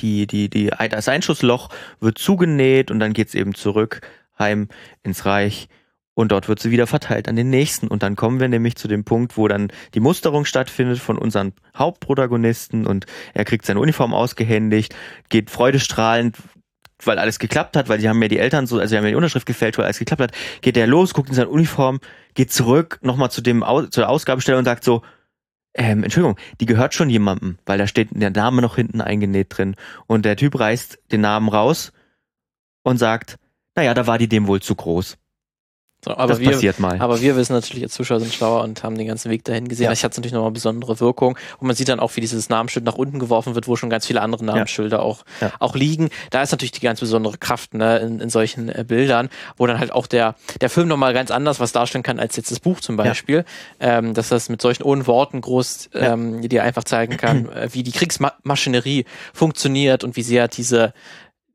[SPEAKER 1] die, die, die, das Einschussloch wird zugenäht und dann geht's eben zurück heim ins Reich und dort wird sie wieder verteilt an den nächsten. Und dann kommen wir nämlich zu dem Punkt, wo dann die Musterung stattfindet von unseren Hauptprotagonisten und er kriegt seine Uniform ausgehändigt, geht freudestrahlend, weil alles geklappt hat, weil sie haben mir die Eltern so, also sie haben mir die Unterschrift gefällt, weil alles geklappt hat, geht er los, guckt in seine Uniform, geht zurück nochmal zu dem, zu der Ausgabestelle und sagt so, ähm, Entschuldigung, die gehört schon jemandem, weil da steht der Name noch hinten eingenäht drin. Und der Typ reißt den Namen raus und sagt, naja, da war die dem wohl zu groß.
[SPEAKER 2] So, aber das wir, passiert mal. Aber wir wissen natürlich, als Zuschauer sind schlauer und haben den ganzen Weg dahin gesehen. Ja. Das hat natürlich nochmal eine besondere Wirkung. Und man sieht dann auch, wie dieses Namensschild nach unten geworfen wird, wo schon ganz viele andere Namensschilder ja. Auch, ja. auch liegen. Da ist natürlich die ganz besondere Kraft ne, in, in solchen äh, Bildern, wo dann halt auch der, der Film nochmal ganz anders was darstellen kann als jetzt das Buch zum Beispiel. Ähm, dass das mit solchen ohne Worten groß ähm, dir einfach zeigen kann, äh, wie die Kriegsmaschinerie funktioniert und wie sehr diese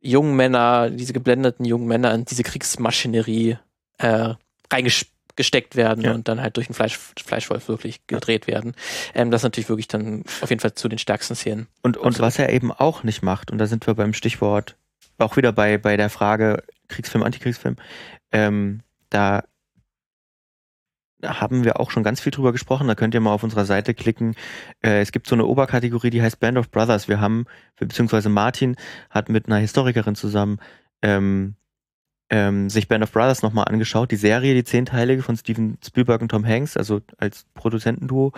[SPEAKER 2] jungen Männer, diese geblendeten jungen Männer in diese Kriegsmaschinerie äh, reingesteckt werden ja. und dann halt durch den Fleisch, Fleischwolf wirklich gedreht ja. werden. Ähm, das ist natürlich wirklich dann auf jeden Fall zu den stärksten Szenen.
[SPEAKER 1] Und, und was er eben auch nicht macht, und da sind wir beim Stichwort, auch wieder bei, bei der Frage Kriegsfilm, Antikriegsfilm, ähm, da haben wir auch schon ganz viel drüber gesprochen. Da könnt ihr mal auf unserer Seite klicken. Äh, es gibt so eine Oberkategorie, die heißt Band of Brothers. Wir haben, beziehungsweise Martin hat mit einer Historikerin zusammen ähm, ähm, sich Band of Brothers nochmal angeschaut, die Serie, die zehnteilige von Steven Spielberg und Tom Hanks, also als Produzentenduo.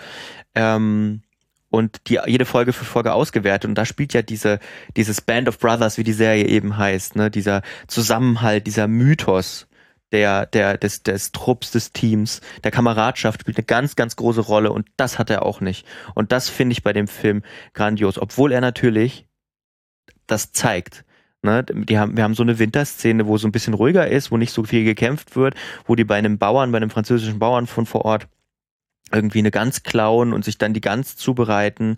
[SPEAKER 1] Ähm, und die jede Folge für Folge ausgewertet. Und da spielt ja diese, dieses Band of Brothers, wie die Serie eben heißt, ne, dieser Zusammenhalt, dieser Mythos der, der, des, des Trupps, des Teams, der Kameradschaft spielt eine ganz, ganz große Rolle und das hat er auch nicht. Und das finde ich bei dem Film grandios, obwohl er natürlich das zeigt. Ne, die haben, wir haben so eine Winterszene, wo so ein bisschen ruhiger ist, wo nicht so viel gekämpft wird, wo die bei einem Bauern, bei einem französischen Bauern von vor Ort irgendwie eine Gans klauen und sich dann die Gans zubereiten,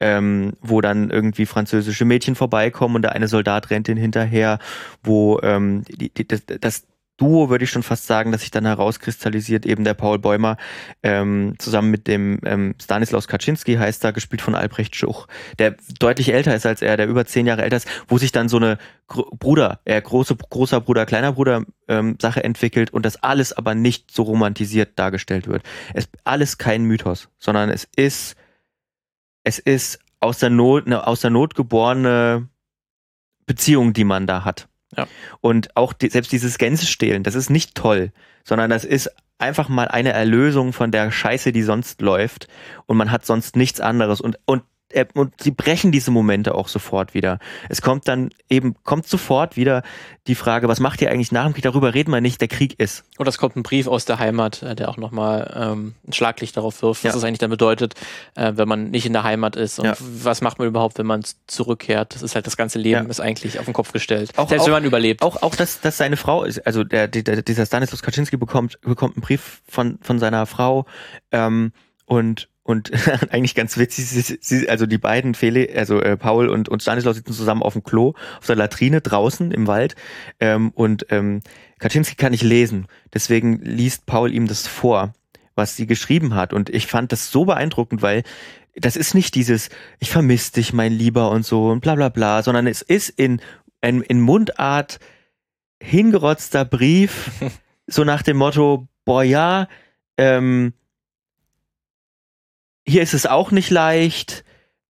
[SPEAKER 1] ähm, wo dann irgendwie französische Mädchen vorbeikommen und der eine Soldat rennt ihnen hinterher, wo ähm, die, die, das, das Duo, würde ich schon fast sagen, dass sich dann herauskristallisiert, eben der Paul Bäumer ähm, zusammen mit dem ähm, Stanislaus Kaczynski heißt da, gespielt von Albrecht Schuch, der deutlich älter ist als er, der über zehn Jahre älter ist, wo sich dann so eine Gr Bruder, äh, große, großer Bruder, kleiner Bruder ähm, Sache entwickelt und das alles aber nicht so romantisiert dargestellt wird. Es alles kein Mythos, sondern es ist es ist aus der Not, eine aus der Not geborene Beziehung, die man da hat. Ja. Und auch die, selbst dieses Gänsestehlen, das ist nicht toll, sondern das ist einfach mal eine Erlösung von der Scheiße, die sonst läuft und man hat sonst nichts anderes und, und und sie brechen diese Momente auch sofort wieder. Es kommt dann eben, kommt sofort wieder die Frage, was macht ihr eigentlich nach dem Krieg? Darüber reden wir nicht, der Krieg ist.
[SPEAKER 2] Oder es kommt ein Brief aus der Heimat, äh, der auch nochmal ähm, ein Schlaglicht darauf wirft, was ja. das eigentlich dann bedeutet, äh, wenn man nicht in der Heimat ist. Und ja. was macht man überhaupt, wenn man zurückkehrt? Das ist halt das ganze Leben ja. ist eigentlich auf den Kopf gestellt.
[SPEAKER 1] Auch, Selbst auch, wenn man überlebt. Auch, auch dass, dass seine Frau ist, also der, der, dieser Stanislaus Kaczynski bekommt, bekommt einen Brief von, von seiner Frau ähm, und und eigentlich ganz witzig, sie, sie, also die beiden Fele, also äh, Paul und, und Stanislaus sitzen zusammen auf dem Klo, auf der Latrine draußen im Wald. Ähm, und ähm, Kaczynski kann nicht lesen, deswegen liest Paul ihm das vor, was sie geschrieben hat. Und ich fand das so beeindruckend, weil das ist nicht dieses, ich vermisse dich, mein Lieber und so und bla bla bla, sondern es ist in, in, in Mundart hingerotzter Brief, so nach dem Motto, boah ja, ähm, hier ist es auch nicht leicht.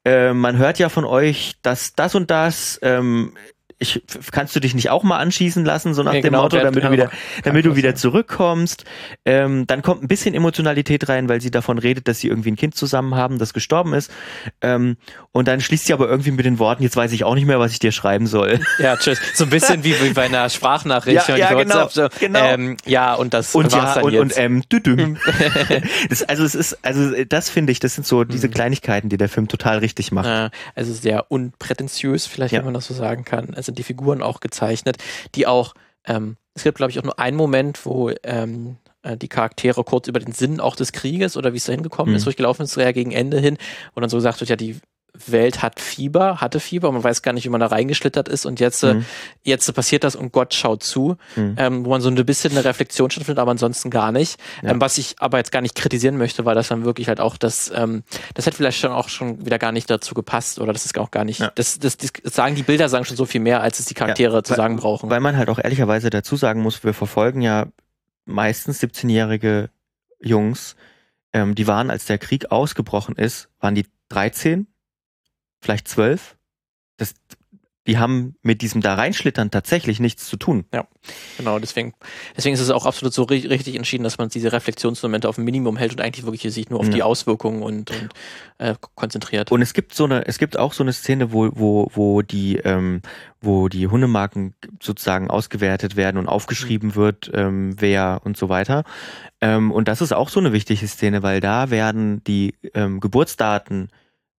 [SPEAKER 1] Äh, man hört ja von euch, dass das und das, ähm, ich, kannst du dich nicht auch mal anschießen lassen, so nach ja, dem genau, Motto, damit du wieder, damit du wieder zurückkommst. Ähm, dann kommt ein bisschen Emotionalität rein, weil sie davon redet, dass sie irgendwie ein Kind zusammen haben, das gestorben ist. Ähm, und dann schließt sie aber irgendwie mit den Worten, jetzt weiß ich auch nicht mehr, was ich dir schreiben soll.
[SPEAKER 2] Ja, tschüss. So ein bisschen wie, wie bei einer Sprachnachricht.
[SPEAKER 1] Ja, ja genau, so,
[SPEAKER 2] genau. Ähm, ja, und das
[SPEAKER 1] und war's ja, dann und, jetzt. und ähm, düdüm. das, also es ist, also das finde ich, das sind so diese mhm. Kleinigkeiten, die der Film total richtig macht.
[SPEAKER 2] Ja, also sehr unprätentiös, vielleicht, ja. wenn man das so sagen kann. Also sind die Figuren auch gezeichnet, die auch, ähm, es gibt, glaube ich, auch nur einen Moment, wo ähm, äh, die Charaktere kurz über den Sinn auch des Krieges oder wie es da hingekommen mhm. ist, durchgelaufen ist, ja gegen Ende hin, und dann so gesagt wird, ja, die Welt hat Fieber, hatte Fieber, man weiß gar nicht, wie man da reingeschlittert ist und jetzt, äh, mhm. jetzt passiert das und Gott schaut zu, mhm. ähm, wo man so ein bisschen eine Reflexion stattfindet, aber ansonsten gar nicht. Ja. Ähm, was ich aber jetzt gar nicht kritisieren möchte, weil das dann wirklich halt auch das, ähm, das hätte vielleicht schon auch schon wieder gar nicht dazu gepasst oder das ist auch gar nicht, ja. das, das, das, sagen die Bilder sagen schon so viel mehr, als es die Charaktere ja, zu
[SPEAKER 1] weil,
[SPEAKER 2] sagen brauchen.
[SPEAKER 1] Weil man halt auch ehrlicherweise dazu sagen muss, wir verfolgen ja meistens 17-jährige Jungs, ähm, die waren, als der Krieg ausgebrochen ist, waren die 13, vielleicht zwölf. Das, die haben mit diesem da reinschlittern tatsächlich nichts zu tun.
[SPEAKER 2] Ja, genau. Deswegen, deswegen ist es auch absolut so richtig entschieden, dass man diese Reflexionsmomente auf ein Minimum hält und eigentlich wirklich sich nur auf ja. die Auswirkungen und, und äh, konzentriert.
[SPEAKER 1] Und es gibt so eine, es gibt auch so eine Szene, wo, wo, wo die, ähm, wo die Hundemarken sozusagen ausgewertet werden und aufgeschrieben mhm. wird, ähm, wer und so weiter. Ähm, und das ist auch so eine wichtige Szene, weil da werden die ähm, Geburtsdaten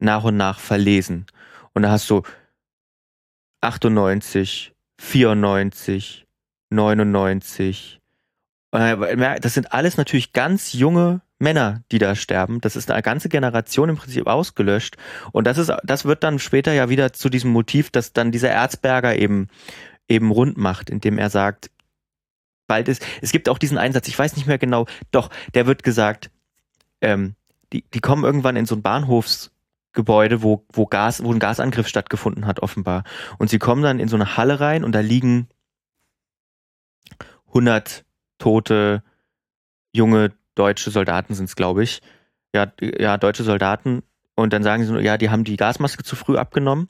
[SPEAKER 1] nach und nach verlesen. Und da hast du 98, 94, 99. Das sind alles natürlich ganz junge Männer, die da sterben. Das ist eine ganze Generation im Prinzip ausgelöscht. Und das ist, das wird dann später ja wieder zu diesem Motiv, dass dann dieser Erzberger eben, eben rund macht, indem er sagt, bald ist, es gibt auch diesen Einsatz, ich weiß nicht mehr genau, doch, der wird gesagt, ähm, die, die kommen irgendwann in so ein Bahnhofs, Gebäude, wo, wo Gas, wo ein Gasangriff stattgefunden hat, offenbar. Und sie kommen dann in so eine Halle rein und da liegen 100 tote junge deutsche Soldaten sind es, glaube ich. Ja, ja, deutsche Soldaten. Und dann sagen sie nur, ja, die haben die Gasmaske zu früh abgenommen.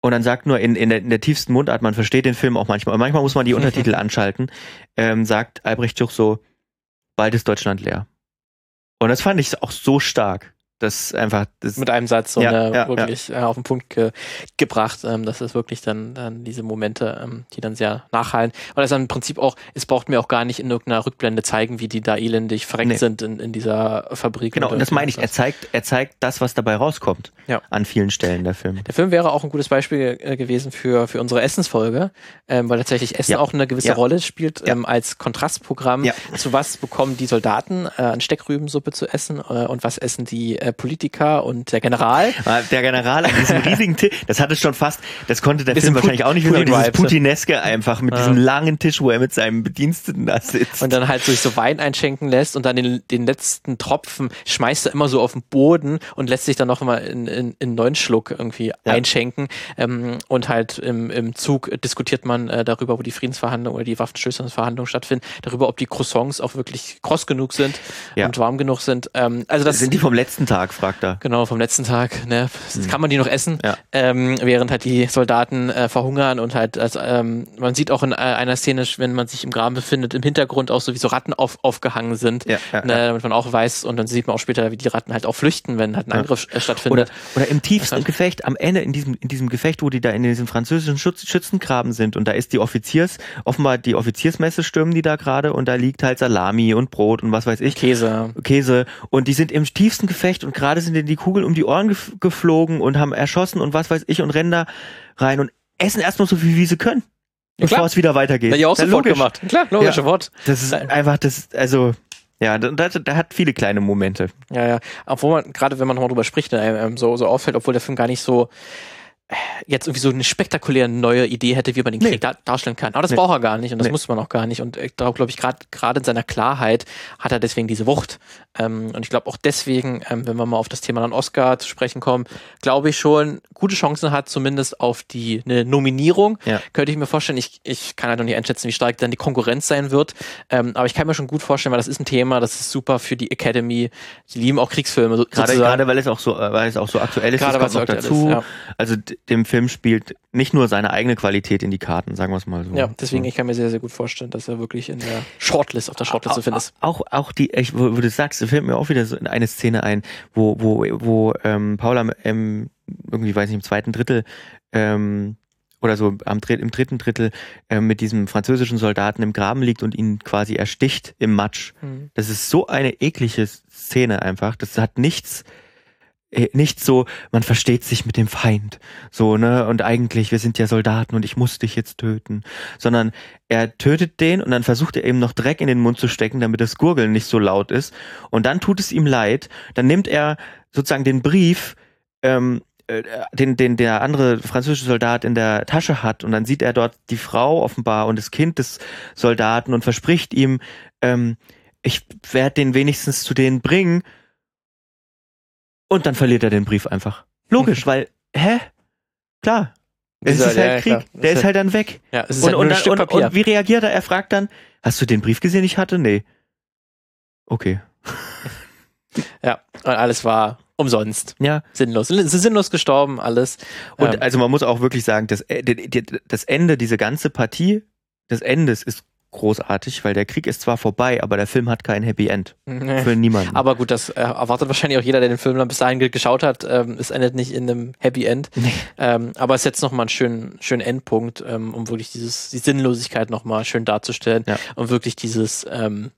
[SPEAKER 1] Und dann sagt nur in, in, der, in der tiefsten Mundart, man versteht den Film auch manchmal, manchmal muss man die Untertitel anschalten, ähm, sagt Albrecht Schuch so, bald ist Deutschland leer. Und das fand ich auch so stark das einfach das
[SPEAKER 2] mit einem Satz so ja, eine, ja, wirklich ja. Äh, auf den Punkt ge gebracht. Ähm, das ist wirklich dann, dann diese Momente, ähm, die dann sehr nachhallen. Und das ist im Prinzip auch, es braucht mir auch gar nicht in irgendeiner Rückblende zeigen, wie die da elendig verreckt nee. sind in, in dieser Fabrik.
[SPEAKER 1] Genau, und das meine ich. Er zeigt, er zeigt das, was dabei rauskommt. Ja. An vielen Stellen der Film.
[SPEAKER 2] Der Film wäre auch ein gutes Beispiel äh, gewesen für, für unsere Essensfolge, ähm, weil tatsächlich Essen auch eine gewisse Rolle spielt ähm, als Kontrastprogramm. Zu was bekommen die Soldaten äh, an Steckrübensuppe zu essen äh, und was essen die äh, Politiker und der General.
[SPEAKER 1] Ah, der General an diesem riesigen Tisch, das hatte schon fast, das konnte der Film wahrscheinlich auch nicht wissen, dieses Putineske einfach mit ja. diesem langen Tisch, wo er mit seinem Bediensteten da sitzt.
[SPEAKER 2] Und dann halt sich so Wein einschenken lässt und dann den, den letzten Tropfen schmeißt er immer so auf den Boden und lässt sich dann noch mal in, in, in neuen Schluck irgendwie ja. einschenken. Ähm, und halt im, im Zug diskutiert man äh, darüber, wo die Friedensverhandlungen oder die Waffenstillstandsverhandlungen stattfinden, darüber, ob die Croissants auch wirklich kross genug sind ja. und warm genug sind. Ähm, also das
[SPEAKER 1] sind die vom letzten Tag? Tag, fragt er.
[SPEAKER 2] Genau, vom letzten Tag. Ne? Mhm. Kann man die noch essen? Ja. Ähm, während halt die Soldaten äh, verhungern und halt, also, ähm, man sieht auch in äh, einer Szene, wenn man sich im Graben befindet, im Hintergrund auch so wie so Ratten auf, aufgehangen sind, ja, ja, ne? damit man auch weiß und dann sieht man auch später, wie die Ratten halt auch flüchten, wenn halt ein Angriff äh, stattfindet.
[SPEAKER 1] Oder, oder im tiefsten Gefecht, am Ende in diesem, in diesem Gefecht, wo die da in diesem französischen Schutz, Schützengraben sind und da ist die Offiziers, offenbar die Offiziersmesse stürmen die da gerade und da liegt halt Salami und Brot und was weiß ich.
[SPEAKER 2] Käse.
[SPEAKER 1] Käse. Und die sind im tiefsten Gefecht und gerade sind die Kugeln um die Ohren geflogen und haben erschossen und was weiß ich und rennen da rein und essen erstmal so viel, wie sie können. Ja, bevor es wieder weitergeht.
[SPEAKER 2] Ja, auch sofort logisch. gemacht.
[SPEAKER 1] Klar, logische ja, Wort. Das ist einfach, das, also, Ja, da, da, hat viele kleine Momente.
[SPEAKER 2] Ja, ja. Obwohl man, gerade wenn man nochmal drüber spricht, ähm, so, so auffällt, obwohl der Film gar nicht so jetzt irgendwie so eine spektakuläre neue Idee hätte, wie man den Krieg nee. da, darstellen kann. Aber das nee. braucht er gar nicht und das nee. muss man auch gar nicht. Und ich glaube, glaub ich, gerade gerade in seiner Klarheit hat er deswegen diese Wucht. Ähm, und ich glaube auch deswegen, ähm, wenn wir mal auf das Thema dann Oscar zu sprechen kommen, glaube ich schon, gute Chancen hat, zumindest auf die eine Nominierung. Ja. Könnte ich mir vorstellen, ich, ich kann halt noch nicht einschätzen, wie stark dann die Konkurrenz sein wird. Ähm, aber ich kann mir schon gut vorstellen, weil das ist ein Thema, das ist super für die Academy. Die lieben auch Kriegsfilme.
[SPEAKER 1] Gerade, gerade weil es auch so, weil es auch so aktuell ist, gerade das kommt noch dazu. Ist, ja. Also dem Film spielt nicht nur seine eigene Qualität in die Karten, sagen wir es mal so.
[SPEAKER 2] Ja, deswegen, ich kann mir sehr, sehr gut vorstellen, dass er wirklich in der Shortlist, auf der Shortlist zu finden ist.
[SPEAKER 1] Auch, auch die, ich, wo, du sagst, fällt mir auch wieder so eine Szene ein, wo, wo, wo ähm, Paula ähm, irgendwie, weiß ich, im zweiten Drittel ähm, oder so am, im dritten Drittel äh, mit diesem französischen Soldaten im Graben liegt und ihn quasi ersticht im Matsch. Mhm. Das ist so eine eklige Szene einfach. Das hat nichts, nicht so, man versteht sich mit dem Feind, so, ne, und eigentlich, wir sind ja Soldaten und ich muss dich jetzt töten, sondern er tötet den und dann versucht er eben noch Dreck in den Mund zu stecken, damit das Gurgeln nicht so laut ist. Und dann tut es ihm leid, dann nimmt er sozusagen den Brief, ähm, äh, den, den der andere französische Soldat in der Tasche hat. Und dann sieht er dort die Frau offenbar und das Kind des Soldaten und verspricht ihm, ähm, ich werde den wenigstens zu denen bringen und dann verliert er den Brief einfach. Logisch, weil, hä? Klar. Es ist, halt ja, Krieg. Klar. Der ist halt dann weg.
[SPEAKER 2] Ja, es ist
[SPEAKER 1] und,
[SPEAKER 2] halt
[SPEAKER 1] und, und, und, wie reagiert er? Er fragt dann, hast du den Brief gesehen, ich hatte? Nee. Okay.
[SPEAKER 2] ja, und alles war umsonst.
[SPEAKER 1] Ja.
[SPEAKER 2] Sinnlos. Sie sind sinnlos gestorben, alles.
[SPEAKER 1] Und ähm, also man muss auch wirklich sagen, das, äh, das Ende, diese ganze Partie des Endes ist großartig, weil der Krieg ist zwar vorbei, aber der Film hat kein Happy End. Nee. Für niemanden.
[SPEAKER 2] Aber gut, das äh, erwartet wahrscheinlich auch jeder, der den Film dann bis dahin geschaut hat. Ähm, es endet nicht in einem Happy End. Nee. Ähm, aber es setzt nochmal einen schönen, schönen Endpunkt, ähm, um wirklich dieses, die Sinnlosigkeit nochmal schön darzustellen. Ja. Und wirklich dieses, ähm,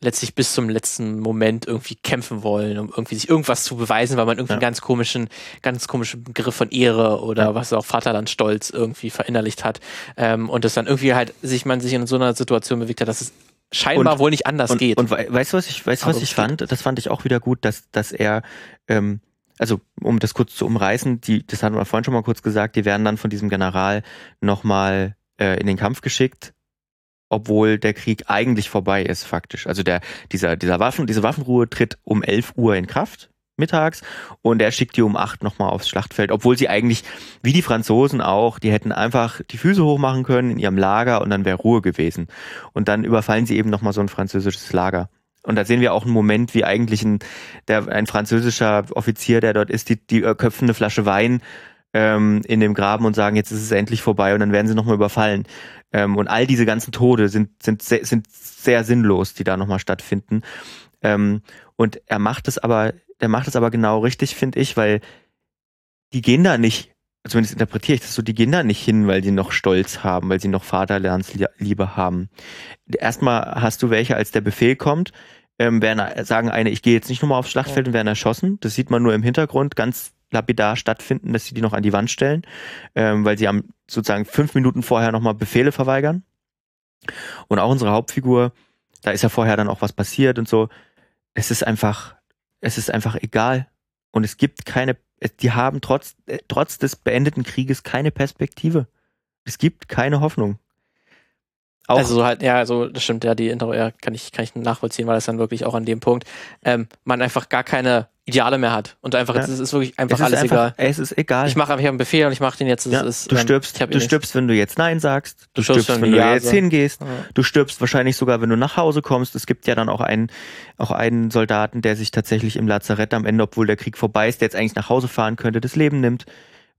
[SPEAKER 2] letztlich bis zum letzten Moment irgendwie kämpfen wollen, um irgendwie sich irgendwas zu beweisen, weil man irgendwie ja. einen ganz komischen, ganz komischen Begriff von Ehre oder ja. was auch Vaterlandstolz irgendwie verinnerlicht hat. Ähm, und das dann irgendwie halt sich man sich in so einer Situation bewegt hat, dass es scheinbar und, wohl nicht anders
[SPEAKER 1] und,
[SPEAKER 2] geht.
[SPEAKER 1] Und weißt du, was ich, weißt, was ich fand? Das fand ich auch wieder gut, dass, dass er, ähm, also um das kurz zu umreißen, die, das hatten wir vorhin schon mal kurz gesagt, die werden dann von diesem General nochmal äh, in den Kampf geschickt obwohl der Krieg eigentlich vorbei ist, faktisch. Also der, dieser, dieser Waffen, diese Waffenruhe tritt um 11 Uhr in Kraft mittags und er schickt die um 8 nochmal aufs Schlachtfeld, obwohl sie eigentlich, wie die Franzosen auch, die hätten einfach die Füße hochmachen können in ihrem Lager und dann wäre Ruhe gewesen. Und dann überfallen sie eben nochmal so ein französisches Lager. Und da sehen wir auch einen Moment, wie eigentlich ein, der, ein französischer Offizier, der dort ist, die, die äh, köpfen eine Flasche Wein ähm, in dem Graben und sagen, jetzt ist es endlich vorbei und dann werden sie nochmal überfallen. Ähm, und all diese ganzen Tode sind, sind, sehr, sind sehr sinnlos, die da nochmal stattfinden. Ähm, und er macht es aber, der macht es aber genau richtig, finde ich, weil die gehen da nicht, zumindest interpretiere ich das so, die gehen da nicht hin, weil sie noch Stolz haben, weil sie noch Vaterlandsliebe haben. Erstmal hast du welche, als der Befehl kommt, ähm, werden, sagen eine, ich gehe jetzt nicht nochmal aufs Schlachtfeld und werden erschossen. Das sieht man nur im Hintergrund ganz lapidar stattfinden, dass sie die noch an die Wand stellen, ähm, weil sie am sozusagen fünf Minuten vorher nochmal Befehle verweigern. Und auch unsere Hauptfigur, da ist ja vorher dann auch was passiert und so. Es ist einfach, es ist einfach egal. Und es gibt keine, die haben trotz, äh, trotz des beendeten Krieges keine Perspektive. Es gibt keine Hoffnung.
[SPEAKER 2] Auch also halt, ja, also das stimmt, ja, die Intro, ja, kann ich, kann ich nachvollziehen, weil das dann wirklich auch an dem Punkt, ähm, man einfach gar keine Ideale mehr hat. Und einfach, ja. es ist wirklich einfach alles einfach, egal.
[SPEAKER 1] Es ist egal.
[SPEAKER 2] Ich mache einfach einen Befehl und ich mache den jetzt.
[SPEAKER 1] Ja, ist, du stirbst, du stirbst, wenn du jetzt Nein sagst. Du, du stirbst, wenn du ja jetzt hingehst. Ja. Du stirbst wahrscheinlich sogar, wenn du nach Hause kommst. Es gibt ja dann auch einen, auch einen Soldaten, der sich tatsächlich im Lazarett am Ende, obwohl der Krieg vorbei ist, der jetzt eigentlich nach Hause fahren könnte, das Leben nimmt,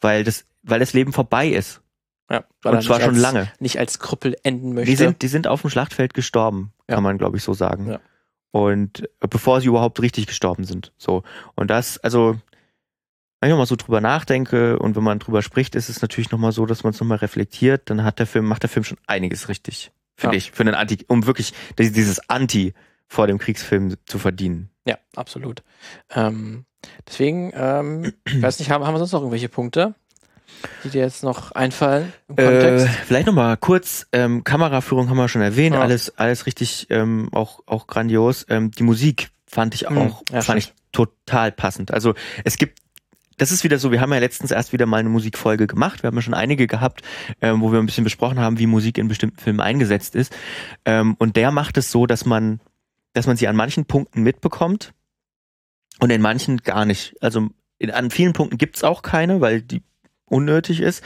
[SPEAKER 1] weil das, weil das Leben vorbei ist.
[SPEAKER 2] Ja,
[SPEAKER 1] und zwar schon
[SPEAKER 2] als,
[SPEAKER 1] lange.
[SPEAKER 2] Nicht als Krüppel enden möchte.
[SPEAKER 1] Die sind, die sind auf dem Schlachtfeld gestorben, kann man glaube ich so sagen. Ja. Und äh, bevor sie überhaupt richtig gestorben sind. So. Und das, also, wenn ich mal so drüber nachdenke und wenn man drüber spricht, ist es natürlich nochmal so, dass man es nochmal reflektiert, dann hat der Film, macht der Film schon einiges richtig. Finde ja. ich. Für einen Anti, um wirklich dieses Anti vor dem Kriegsfilm zu verdienen.
[SPEAKER 2] Ja, absolut. Ähm, deswegen, ähm, ich weiß nicht, haben, haben wir sonst noch irgendwelche Punkte? Die dir jetzt noch einfallen
[SPEAKER 1] im Kontext? Äh, vielleicht nochmal kurz, ähm, Kameraführung haben wir schon erwähnt,
[SPEAKER 2] Ja.
[SPEAKER 1] alles, alles richtig, ähm, auch, auch grandios. Ähm, die Musik fand ich
[SPEAKER 2] Hm,
[SPEAKER 1] auch,
[SPEAKER 2] ja,
[SPEAKER 1] fand ich total passend. Also es gibt das ist wieder so, wir haben ja letztens erst wieder mal eine Musikfolge gemacht. Wir haben ja schon einige gehabt, ähm, wo wir ein bisschen besprochen haben, wie Musik in bestimmten Filmen eingesetzt ist. Ähm, und der macht es so, dass man, dass man sie an manchen Punkten mitbekommt und in manchen gar nicht. Also in, an vielen Punkten gibt's auch keine, weil die unnötig ist.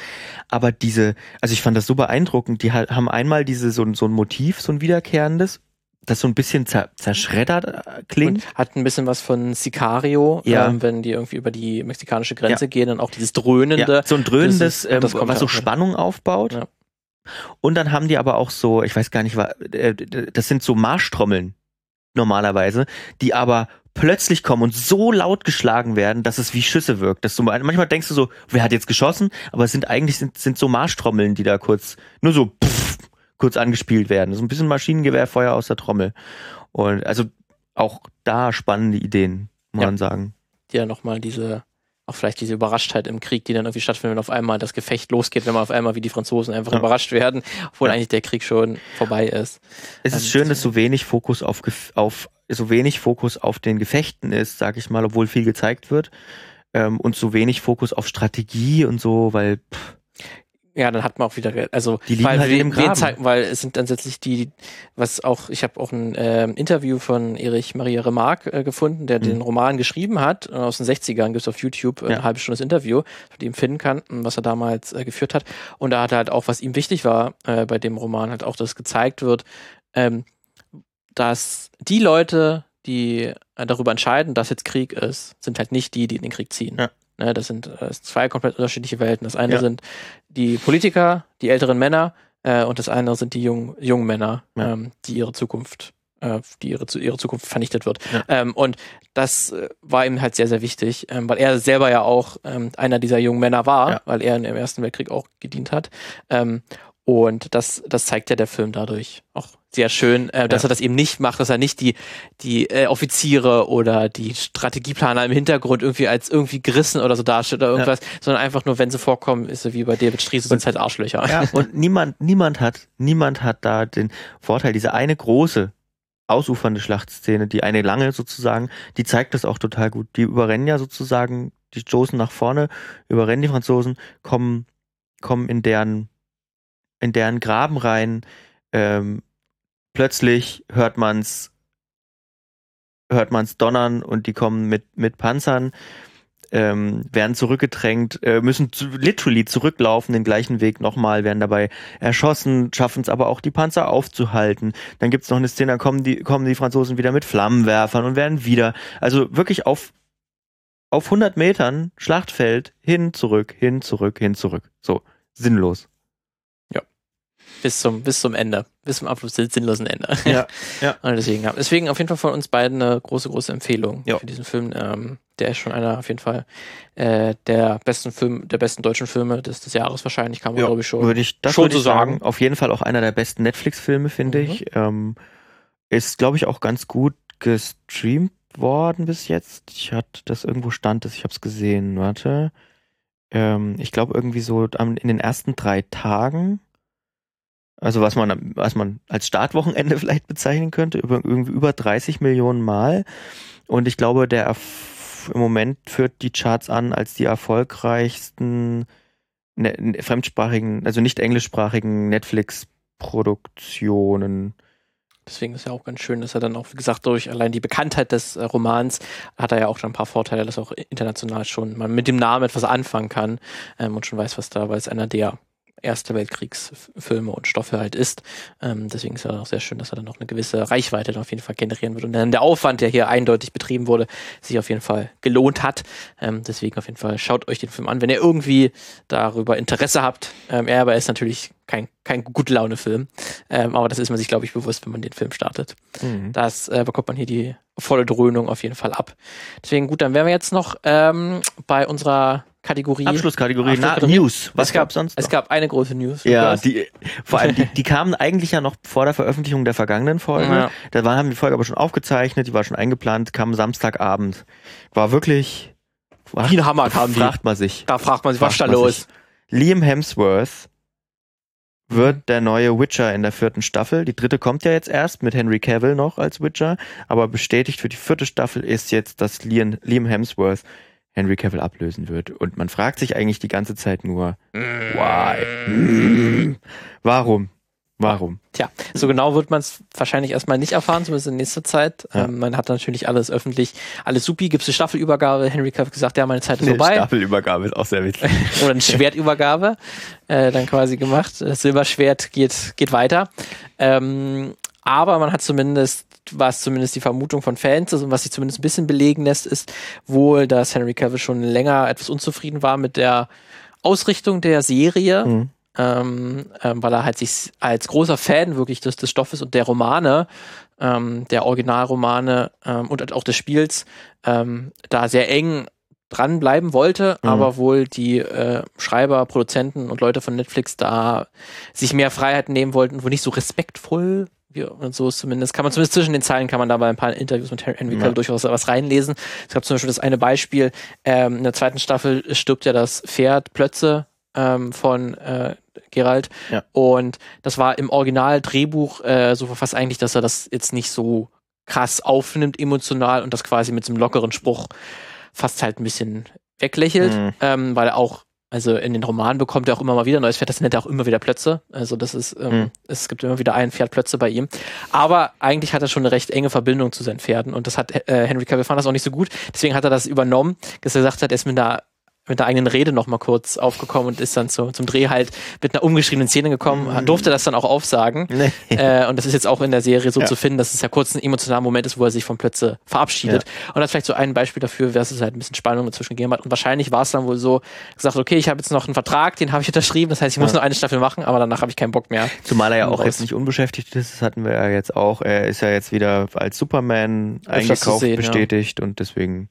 [SPEAKER 1] Aber diese, also ich fand das so beeindruckend. Die ha- haben einmal diese so, ein- so ein Motiv, so ein wiederkehrendes, das so ein bisschen zer, zerschreddert äh, klingt.
[SPEAKER 2] Und hat ein bisschen was von Sicario,
[SPEAKER 1] Ja.
[SPEAKER 2] ähm, wenn die irgendwie über die mexikanische Grenze gehen, dann auch dieses dröhnende.
[SPEAKER 1] Ja, so ein dröhnendes,
[SPEAKER 2] das ist-
[SPEAKER 1] ähm, was
[SPEAKER 2] ja
[SPEAKER 1] so
[SPEAKER 2] auch mit.
[SPEAKER 1] Spannung aufbaut.
[SPEAKER 2] Ja.
[SPEAKER 1] Und dann haben die aber auch so, ich weiß gar nicht, äh, das sind so Marschtrommeln normalerweise, die aber plötzlich kommen und so laut geschlagen werden, dass es wie Schüsse wirkt. Dass du, manchmal denkst du so, wer hat jetzt geschossen? Aber es sind eigentlich sind, sind so Marschtrommeln, die da kurz, nur so pff, kurz angespielt werden. So ein bisschen Maschinengewehrfeuer aus der Trommel. Und also auch da spannende Ideen, muss
[SPEAKER 2] Ja.
[SPEAKER 1] man sagen.
[SPEAKER 2] ja nochmal diese, auch vielleicht diese Überraschtheit im Krieg, die dann irgendwie stattfindet, wenn auf einmal das Gefecht losgeht, wenn man auf einmal wie die Franzosen einfach
[SPEAKER 1] Ja.
[SPEAKER 2] überrascht werden, obwohl
[SPEAKER 1] Ja.
[SPEAKER 2] eigentlich der Krieg schon vorbei ist.
[SPEAKER 1] Es ist schön, dass so wenig Fokus auf, auf so wenig Fokus auf den Gefechten ist, sag ich mal, obwohl viel gezeigt wird. Ähm, und so wenig Fokus auf Strategie und so, weil pff,
[SPEAKER 2] Ja, dann hat man auch wieder, also
[SPEAKER 1] Die liegen
[SPEAKER 2] weil,
[SPEAKER 1] halt
[SPEAKER 2] wir
[SPEAKER 1] Graben.
[SPEAKER 2] zeigen- weil es sind dann letztlich die, was auch, ich habe auch ein ähm, Interview von Erich Maria Remarque äh, gefunden, der
[SPEAKER 1] Mhm.
[SPEAKER 2] den Roman geschrieben hat, äh, aus den 60ern, gibt's auf YouTube äh,
[SPEAKER 1] Ja.
[SPEAKER 2] eine halbe Stunde das Interview, von dem finden kann, m, was er damals äh, geführt hat. Und da hat er halt auch, was ihm wichtig war äh, bei dem Roman, halt auch, dass gezeigt wird, ähm, dass die Leute, die äh, darüber entscheiden, dass jetzt Krieg ist, sind halt nicht die, die in den Krieg ziehen.
[SPEAKER 1] Ja.
[SPEAKER 2] Ne, das sind äh, zwei komplett unterschiedliche Welten. Das eine
[SPEAKER 1] Ja.
[SPEAKER 2] sind die Politiker, die älteren Männer, äh, und das andere sind die jungen, jungen Männer,
[SPEAKER 1] Ja.
[SPEAKER 2] ähm, die ihre Zukunft, äh, die ihre, ihre Zukunft vernichtet wird.
[SPEAKER 1] Ja.
[SPEAKER 2] Ähm, und das äh, war ihm halt sehr, sehr wichtig, ähm, weil er selber ja auch ähm, einer dieser jungen Männer war, weil er im Ersten Weltkrieg auch gedient hat. Und das, das zeigt ja der Film dadurch auch sehr schön, äh, dass
[SPEAKER 1] Ja.
[SPEAKER 2] er das eben nicht macht, dass er nicht die, die äh, Offiziere oder die Strategieplaner im Hintergrund irgendwie als irgendwie gerissen oder so darstellt oder irgendwas, sondern einfach nur, wenn sie vorkommen, ist so wie bei David Striese, sind es halt Arschlöcher.
[SPEAKER 1] ja, und niemand, niemand hat, niemand hat da den Vorteil. Diese eine große, ausufernde Schlachtszene, die eine lange sozusagen, die zeigt das auch total gut. Die überrennen ja sozusagen, die stoßen nach vorne, überrennen die Franzosen, kommen, kommen in deren, in deren Graben rein, ähm, plötzlich hört man's, hört man's donnern und die kommen mit, mit Panzern, ähm, werden zurückgedrängt, äh, müssen zu, literally zurücklaufen, den gleichen Weg nochmal, werden dabei erschossen, schaffen es aber auch, die Panzer aufzuhalten. Dann gibt's noch eine Szene, da kommen die, kommen die Franzosen wieder mit Flammenwerfern und werden wieder, also wirklich auf, auf 100 Metern Schlachtfeld, hin, zurück, hin, zurück, hin, zurück. So, sinnlos.
[SPEAKER 2] Bis zum, bis zum Ende, bis zum des sinnlosen Ende.
[SPEAKER 1] Ja, ja.
[SPEAKER 2] Und deswegen, deswegen auf jeden Fall von uns beiden eine große, große Empfehlung
[SPEAKER 1] Ja.
[SPEAKER 2] für diesen Film. Ähm, der ist schon einer auf jeden Fall äh, der besten Film, der besten deutschen Filme des, des Jahres wahrscheinlich, kann man glaube ich schon.
[SPEAKER 1] Würde ich, das
[SPEAKER 2] schon
[SPEAKER 1] würde
[SPEAKER 2] so
[SPEAKER 1] ich sagen.
[SPEAKER 2] sagen.
[SPEAKER 1] Auf jeden Fall auch einer der besten Netflix-Filme, finde
[SPEAKER 2] Mhm.
[SPEAKER 1] ich. Ähm, ist, glaube ich, auch ganz gut gestreamt worden bis jetzt. Ich hatte das irgendwo stand, ich habe es gesehen. Warte. Ähm, ich glaube irgendwie so in den ersten drei Tagen. Also was man, was man als Startwochenende vielleicht bezeichnen könnte, über, irgendwie über 30 Millionen Mal. Und ich glaube, der Erf im Moment führt die Charts an als die erfolgreichsten ne, ne- fremdsprachigen, also nicht englischsprachigen Netflix-Produktionen.
[SPEAKER 2] Deswegen ist ja auch ganz schön, dass er dann auch, wie gesagt, durch allein die Bekanntheit des äh, Romans hat er ja auch schon ein paar Vorteile, dass auch international schon man mit dem Namen etwas anfangen kann ähm, und schon weiß, was da, weil es einer der Erste Weltkriegsfilme und Stoffe halt ist. Ähm, deswegen ist er auch sehr schön, dass er dann noch eine gewisse Reichweite dann auf jeden Fall generieren wird und dann der Aufwand, der hier eindeutig betrieben wurde, sich auf jeden Fall gelohnt hat. Ähm, deswegen auf jeden Fall schaut euch den Film an, wenn ihr irgendwie darüber Interesse habt. Ähm, er aber ist natürlich kein, kein gute Laune-Film, ähm, aber das ist man sich, glaube ich, bewusst, wenn man den Film startet. Das äh, bekommt man hier die volle Dröhnung auf jeden Fall ab. Deswegen gut, dann wären wir jetzt noch ähm, bei unserer Kategorie.
[SPEAKER 1] Abschlusskategorie, na,
[SPEAKER 2] Abschlusskategorie.
[SPEAKER 1] News. Was
[SPEAKER 2] es gab
[SPEAKER 1] gab's sonst?
[SPEAKER 2] Es
[SPEAKER 1] noch?
[SPEAKER 2] gab eine große News.
[SPEAKER 1] ja, die, vor allem, die, die kamen eigentlich ja noch vor der Veröffentlichung der vergangenen Folge.
[SPEAKER 2] Ja.
[SPEAKER 1] Da war, haben die Folge aber schon aufgezeichnet, die war schon eingeplant, kam Samstagabend. War wirklich,
[SPEAKER 2] Wie ein Hammer kamen die.
[SPEAKER 1] fragt man sich.
[SPEAKER 2] Da fragt man sich, was ist da
[SPEAKER 1] Fragt
[SPEAKER 2] los?
[SPEAKER 1] sich. Liam Hemsworth wird der neue Witcher in der vierten Staffel. Die dritte kommt ja jetzt erst mit Henry Cavill noch als Witcher, aber bestätigt für die vierte Staffel ist jetzt, dass Liam, Liam Hemsworth Henry Cavill ablösen wird. Und man fragt sich eigentlich die ganze Zeit nur, why? Warum? Warum?
[SPEAKER 2] Tja, so genau wird man es wahrscheinlich erstmal nicht erfahren, zumindest in nächster Zeit.
[SPEAKER 1] Ja.
[SPEAKER 2] Ähm, man hat natürlich alles öffentlich, alles supi, gibt es eine Staffelübergabe. Henry Cavill gesagt, ja, meine Zeit ist
[SPEAKER 1] Die
[SPEAKER 2] vorbei.
[SPEAKER 1] Staffelübergabe ist auch sehr witzig.
[SPEAKER 2] Oder eine Schwertübergabe äh, dann quasi gemacht. Das Silberschwert geht, geht weiter. Ähm, aber man hat zumindest, was zumindest die Vermutung von Fans ist und was sich zumindest ein bisschen belegen lässt, ist wohl, dass Henry Cavill schon länger etwas unzufrieden war mit der Ausrichtung der Serie.
[SPEAKER 1] Mhm.
[SPEAKER 2] Ähm, ähm, weil er halt sich als großer Fan wirklich des, des Stoffes und der Romane, ähm, der Originalromane ähm, und auch des Spiels, ähm, da sehr eng dranbleiben wollte,
[SPEAKER 1] Mhm.
[SPEAKER 2] aber wohl die äh, Schreiber, Produzenten und Leute von Netflix da sich mehr Freiheiten nehmen wollten, wohl nicht so respektvoll wie, und so ist zumindest, kann man zumindest zwischen den Zeilen kann man da bei ein paar Interviews mit Henry Cavill
[SPEAKER 1] Ja.
[SPEAKER 2] durchaus was reinlesen. Es gab zum Beispiel das eine Beispiel, ähm, in der zweiten Staffel stirbt ja das Pferd Plötze ähm, von äh, Geralt
[SPEAKER 1] Ja.
[SPEAKER 2] und das war im Original-Drehbuch äh, so verfasst eigentlich, dass er das jetzt nicht so krass aufnimmt emotional und das quasi mit so einem lockeren Spruch fast halt ein bisschen weglächelt,
[SPEAKER 1] Mhm.
[SPEAKER 2] ähm, weil er auch, also in den Romanen bekommt er auch immer mal wieder ein neues Pferd, das nennt er auch immer wieder Plötze. Also das ist, ähm,
[SPEAKER 1] Mhm.
[SPEAKER 2] es gibt immer wieder ein Pferd Plötze bei ihm. Aber eigentlich hat er schon eine recht enge Verbindung zu seinen Pferden und das hat äh, Henry Cavill fand das auch nicht so gut. Deswegen hat er das übernommen, dass er gesagt hat, er ist mit einer mit der eigenen Rede noch mal kurz aufgekommen und ist dann zu, zum Dreh halt mit einer umgeschriebenen Szene gekommen,
[SPEAKER 1] Mhm.
[SPEAKER 2] durfte das dann auch aufsagen.
[SPEAKER 1] Nee.
[SPEAKER 2] Äh, und das ist jetzt auch in der Serie so
[SPEAKER 1] Ja.
[SPEAKER 2] zu finden, dass es ja kurz ein emotionaler Moment ist, wo er sich von Plötze verabschiedet. Und das ist vielleicht so ein Beispiel dafür, dass es halt ein bisschen Spannung dazwischen gegeben hat. Und wahrscheinlich war es dann wohl so gesagt, okay, ich habe jetzt noch einen Vertrag, den habe ich unterschrieben, das heißt, ich muss
[SPEAKER 1] Ja.
[SPEAKER 2] nur eine Staffel machen, aber danach habe ich keinen Bock mehr.
[SPEAKER 1] Zumal er ja auch
[SPEAKER 2] raus.
[SPEAKER 1] jetzt nicht unbeschäftigt ist, das hatten wir ja jetzt auch. Er ist ja jetzt wieder als Superman
[SPEAKER 2] Öfters
[SPEAKER 1] eingekauft,
[SPEAKER 2] sehen, ja.
[SPEAKER 1] bestätigt und deswegen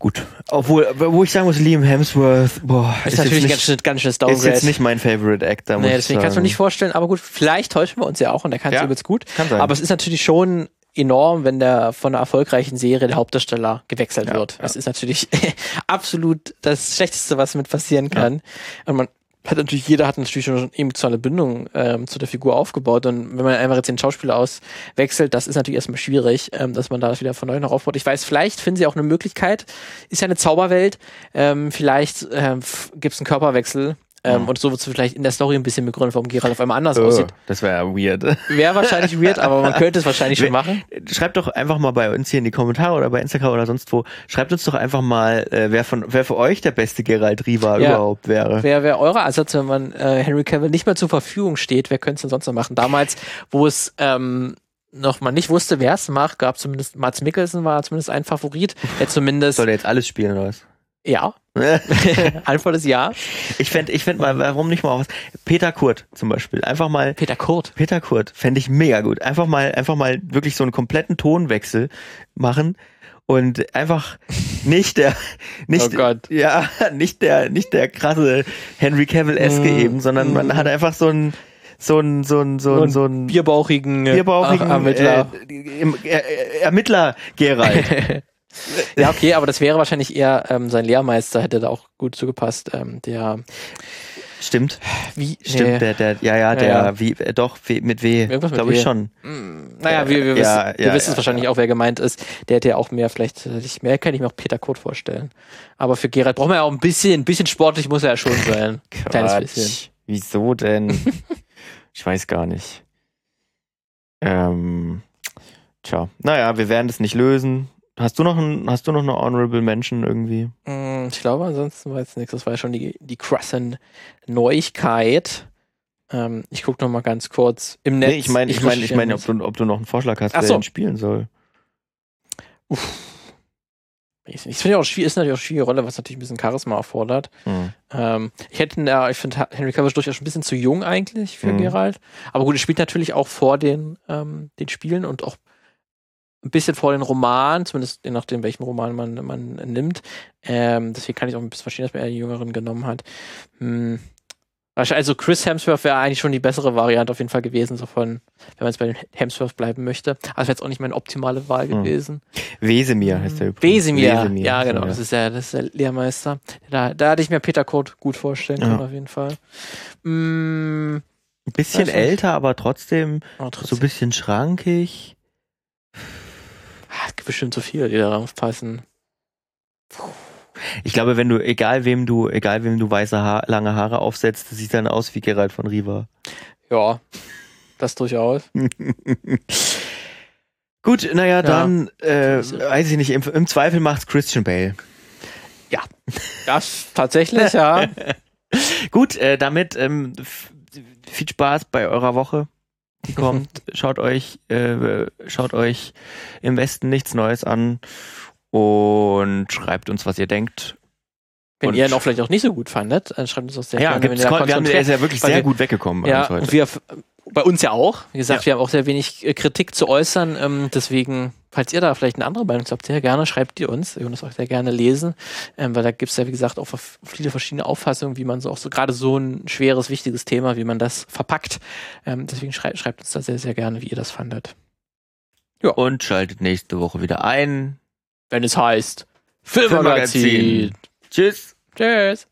[SPEAKER 1] gut. Obwohl, wo ich sagen muss, Liam Hemsworth, boah,
[SPEAKER 2] Ist,
[SPEAKER 1] ist,
[SPEAKER 2] natürlich
[SPEAKER 1] jetzt
[SPEAKER 2] ganz,
[SPEAKER 1] nicht,
[SPEAKER 2] schön- ganz schönes
[SPEAKER 1] ist jetzt
[SPEAKER 2] Downgrade.
[SPEAKER 1] nicht mein Favorite Actor, muss
[SPEAKER 2] Nee, deswegen kannst du
[SPEAKER 1] sagen.
[SPEAKER 2] nicht vorstellen, aber gut, vielleicht täuschen wir uns ja auch und der kann es
[SPEAKER 1] Ja.
[SPEAKER 2] übelst gut.
[SPEAKER 1] Kann sein.
[SPEAKER 2] Aber es ist natürlich schon enorm, wenn der von einer erfolgreichen Serie der Hauptdarsteller gewechselt
[SPEAKER 1] Ja,
[SPEAKER 2] wird.
[SPEAKER 1] ja.
[SPEAKER 2] Das ist natürlich absolut das Schlechteste, was mit passieren kann. Und man hat natürlich, jeder hat natürlich schon eine emotionale Bindung ähm, zu der Figur aufgebaut. Und wenn man einfach jetzt den Schauspieler auswechselt, das ist natürlich erstmal schwierig, ähm, dass man da wieder von neu noch aufbaut. Ich weiß, vielleicht finden sie auch eine Möglichkeit, ist ja eine Zauberwelt, ähm, vielleicht ähm, gibt es einen Körperwechsel. Ähm,
[SPEAKER 1] Mhm.
[SPEAKER 2] Und so wird es vielleicht in der Story ein bisschen begründet, warum Geralt auf einmal anders
[SPEAKER 1] Oh,
[SPEAKER 2] aussieht.
[SPEAKER 1] das wäre ja weird.
[SPEAKER 2] Wäre wahrscheinlich weird, aber man könnte es wahrscheinlich schon machen.
[SPEAKER 1] Schreibt doch einfach mal bei uns hier in die Kommentare oder bei Instagram oder sonst wo. Schreibt uns doch einfach mal, äh, wer von wer für euch der beste Geralt Riva
[SPEAKER 2] Ja.
[SPEAKER 1] überhaupt wäre.
[SPEAKER 2] Wer wäre euer Ansatz, wenn man äh, Henry Cavill nicht mehr zur Verfügung steht? Wer könnte es denn sonst noch machen? Damals, wo es ähm, noch man nicht wusste, wer es macht, gab zumindest Mats Mikkelsen war zumindest ein Favorit, der zumindest
[SPEAKER 1] Soll der jetzt alles spielen oder was?
[SPEAKER 2] Ja Antwort ist ja.
[SPEAKER 1] ich fände, ich fänd mal, warum nicht mal was? Peter Kurt zum Beispiel. Einfach mal
[SPEAKER 2] Peter Kurt.
[SPEAKER 1] Peter Kurt fände ich mega gut. Einfach mal, einfach mal wirklich so einen kompletten Tonwechsel machen und einfach nicht der, nicht,
[SPEAKER 2] Oh
[SPEAKER 1] ja, nicht der, nicht der krasse Henry Cavill-eske
[SPEAKER 2] Mm,
[SPEAKER 1] eben, sondern man hat einfach so ein, so ein, so ein, so ein, so ein
[SPEAKER 2] bierbauchigen,
[SPEAKER 1] bierbauchigen
[SPEAKER 2] Ach, Ermittler.
[SPEAKER 1] Äh, äh, äh, Ermittler Geralt.
[SPEAKER 2] Ja, okay, aber das wäre wahrscheinlich eher ähm, sein Lehrmeister, hätte da auch gut zugepasst. Ähm, der,
[SPEAKER 1] Stimmt,
[SPEAKER 2] wie,
[SPEAKER 1] stimmt,
[SPEAKER 2] nee.
[SPEAKER 1] der, der, ja, ja, der,
[SPEAKER 2] Ja.
[SPEAKER 1] wie, äh, doch, wie, mit W,
[SPEAKER 2] Irgendwas mit
[SPEAKER 1] glaube ich schon.
[SPEAKER 2] Mm, Naja, wir, wir,
[SPEAKER 1] Ja,
[SPEAKER 2] wissen, wir
[SPEAKER 1] ja,
[SPEAKER 2] wissen
[SPEAKER 1] ja,
[SPEAKER 2] es wahrscheinlich auch, wer gemeint ist. Der hätte ja auch mehr, vielleicht, ich- mehr kann ich mir auch Peter Kurt vorstellen. Aber für Gerald braucht man ja auch ein bisschen, ein bisschen sportlich muss er ja schon sein. Kleines bisschen.
[SPEAKER 1] Wieso denn? ich weiß gar nicht. Ähm, tja, naja, wir werden das nicht lösen. Hast du noch ein, hast du noch eine Honorable Mention irgendwie?
[SPEAKER 2] Mm, Ich glaube, ansonsten war jetzt nichts. Das war ja schon die, die krassen Neuigkeit. Ähm, ich gucke noch mal ganz kurz im Netz.
[SPEAKER 1] Nee, ich meine, ich meine, ich meine, ob du, ob du noch einen Vorschlag hast,
[SPEAKER 2] Ach
[SPEAKER 1] wer
[SPEAKER 2] so.
[SPEAKER 1] den spielen soll.
[SPEAKER 2] Ich ich finde ja auch schwierig, ist natürlich auch eine schwierige Rolle, was natürlich ein bisschen Charisma erfordert.
[SPEAKER 1] Hm.
[SPEAKER 2] Ähm, ich hätte, ja, ich finde Henry Cavill ist durchaus ein bisschen zu jung eigentlich für
[SPEAKER 1] Mhm.
[SPEAKER 2] Geralt. Aber gut, er spielt natürlich auch vor den, ähm, den Spielen und auch ein bisschen vor den Romanen, zumindest je nachdem, welchen Roman man, man nimmt. Ähm, deswegen kann ich auch ein bisschen verstehen, dass man eher die Jüngeren genommen hat. Hm. Also Chris Hemsworth wäre eigentlich schon die bessere Variante auf jeden Fall gewesen, so von, wenn man jetzt bei den Hemsworth bleiben möchte. Das wäre jetzt auch nicht meine optimale Wahl
[SPEAKER 1] Mhm.
[SPEAKER 2] gewesen.
[SPEAKER 1] Wesemir heißt der übrigens.
[SPEAKER 2] Wesemir.
[SPEAKER 1] Wesemir,
[SPEAKER 2] Ja, genau.
[SPEAKER 1] so,
[SPEAKER 2] Das ist der, das ist der Lehrmeister. Da, da hatte ich mir Peter Kurt gut vorstellen können,
[SPEAKER 1] Ja.
[SPEAKER 2] auf jeden Fall. Mm,
[SPEAKER 1] Ein bisschen älter, aber trotzdem
[SPEAKER 2] aber
[SPEAKER 1] so
[SPEAKER 2] trotzdem,
[SPEAKER 1] ein bisschen schrankig.
[SPEAKER 2] Gibt bestimmt so viele, die da passen.
[SPEAKER 1] Ich glaube, wenn du, egal wem du, egal wem du weiße Haar, lange Haare aufsetzt, das sieht dann aus wie Gerald von Riva.
[SPEAKER 2] Ja, das durchaus.
[SPEAKER 1] Gut, naja, dann, äh, weiß ich nicht, im, im Zweifel macht's Christian Bale.
[SPEAKER 2] Das tatsächlich, ja.
[SPEAKER 1] Gut, äh, damit ähm, viel Spaß bei eurer Woche. Die kommt. schaut euch, äh, schaut euch im Westen nichts Neues an und schreibt uns, was ihr denkt.
[SPEAKER 2] Wenn
[SPEAKER 1] Und-
[SPEAKER 2] ihr ihn auch vielleicht auch nicht so gut fandet, dann schreibt uns auch sehr
[SPEAKER 1] ja,
[SPEAKER 2] gerne, da
[SPEAKER 1] wir haben, er
[SPEAKER 2] konfrontiert-
[SPEAKER 1] ist ja wirklich sehr
[SPEAKER 2] wir-
[SPEAKER 1] gut weggekommen bei
[SPEAKER 2] Ja,
[SPEAKER 1] uns heute.
[SPEAKER 2] und wir, bei uns ja auch. Wie gesagt,
[SPEAKER 1] Ja.
[SPEAKER 2] wir haben auch sehr wenig äh, Kritik zu äußern. Ähm, deswegen, falls ihr da vielleicht eine andere Meinung habt, sehr gerne, schreibt ihr uns. Wir würden das auch sehr gerne lesen. Ähm, weil da gibt es ja, wie gesagt, auch viele verschiedene Auffassungen, wie man so auch so gerade so ein schweres, wichtiges Thema, wie man das verpackt. Ähm, deswegen schrei schreibt uns da sehr, sehr gerne, wie ihr das fandet.
[SPEAKER 1] und schaltet nächste Woche wieder ein.
[SPEAKER 2] Wenn es heißt Filmmagazin.
[SPEAKER 1] Tschüss.
[SPEAKER 2] Tschüss.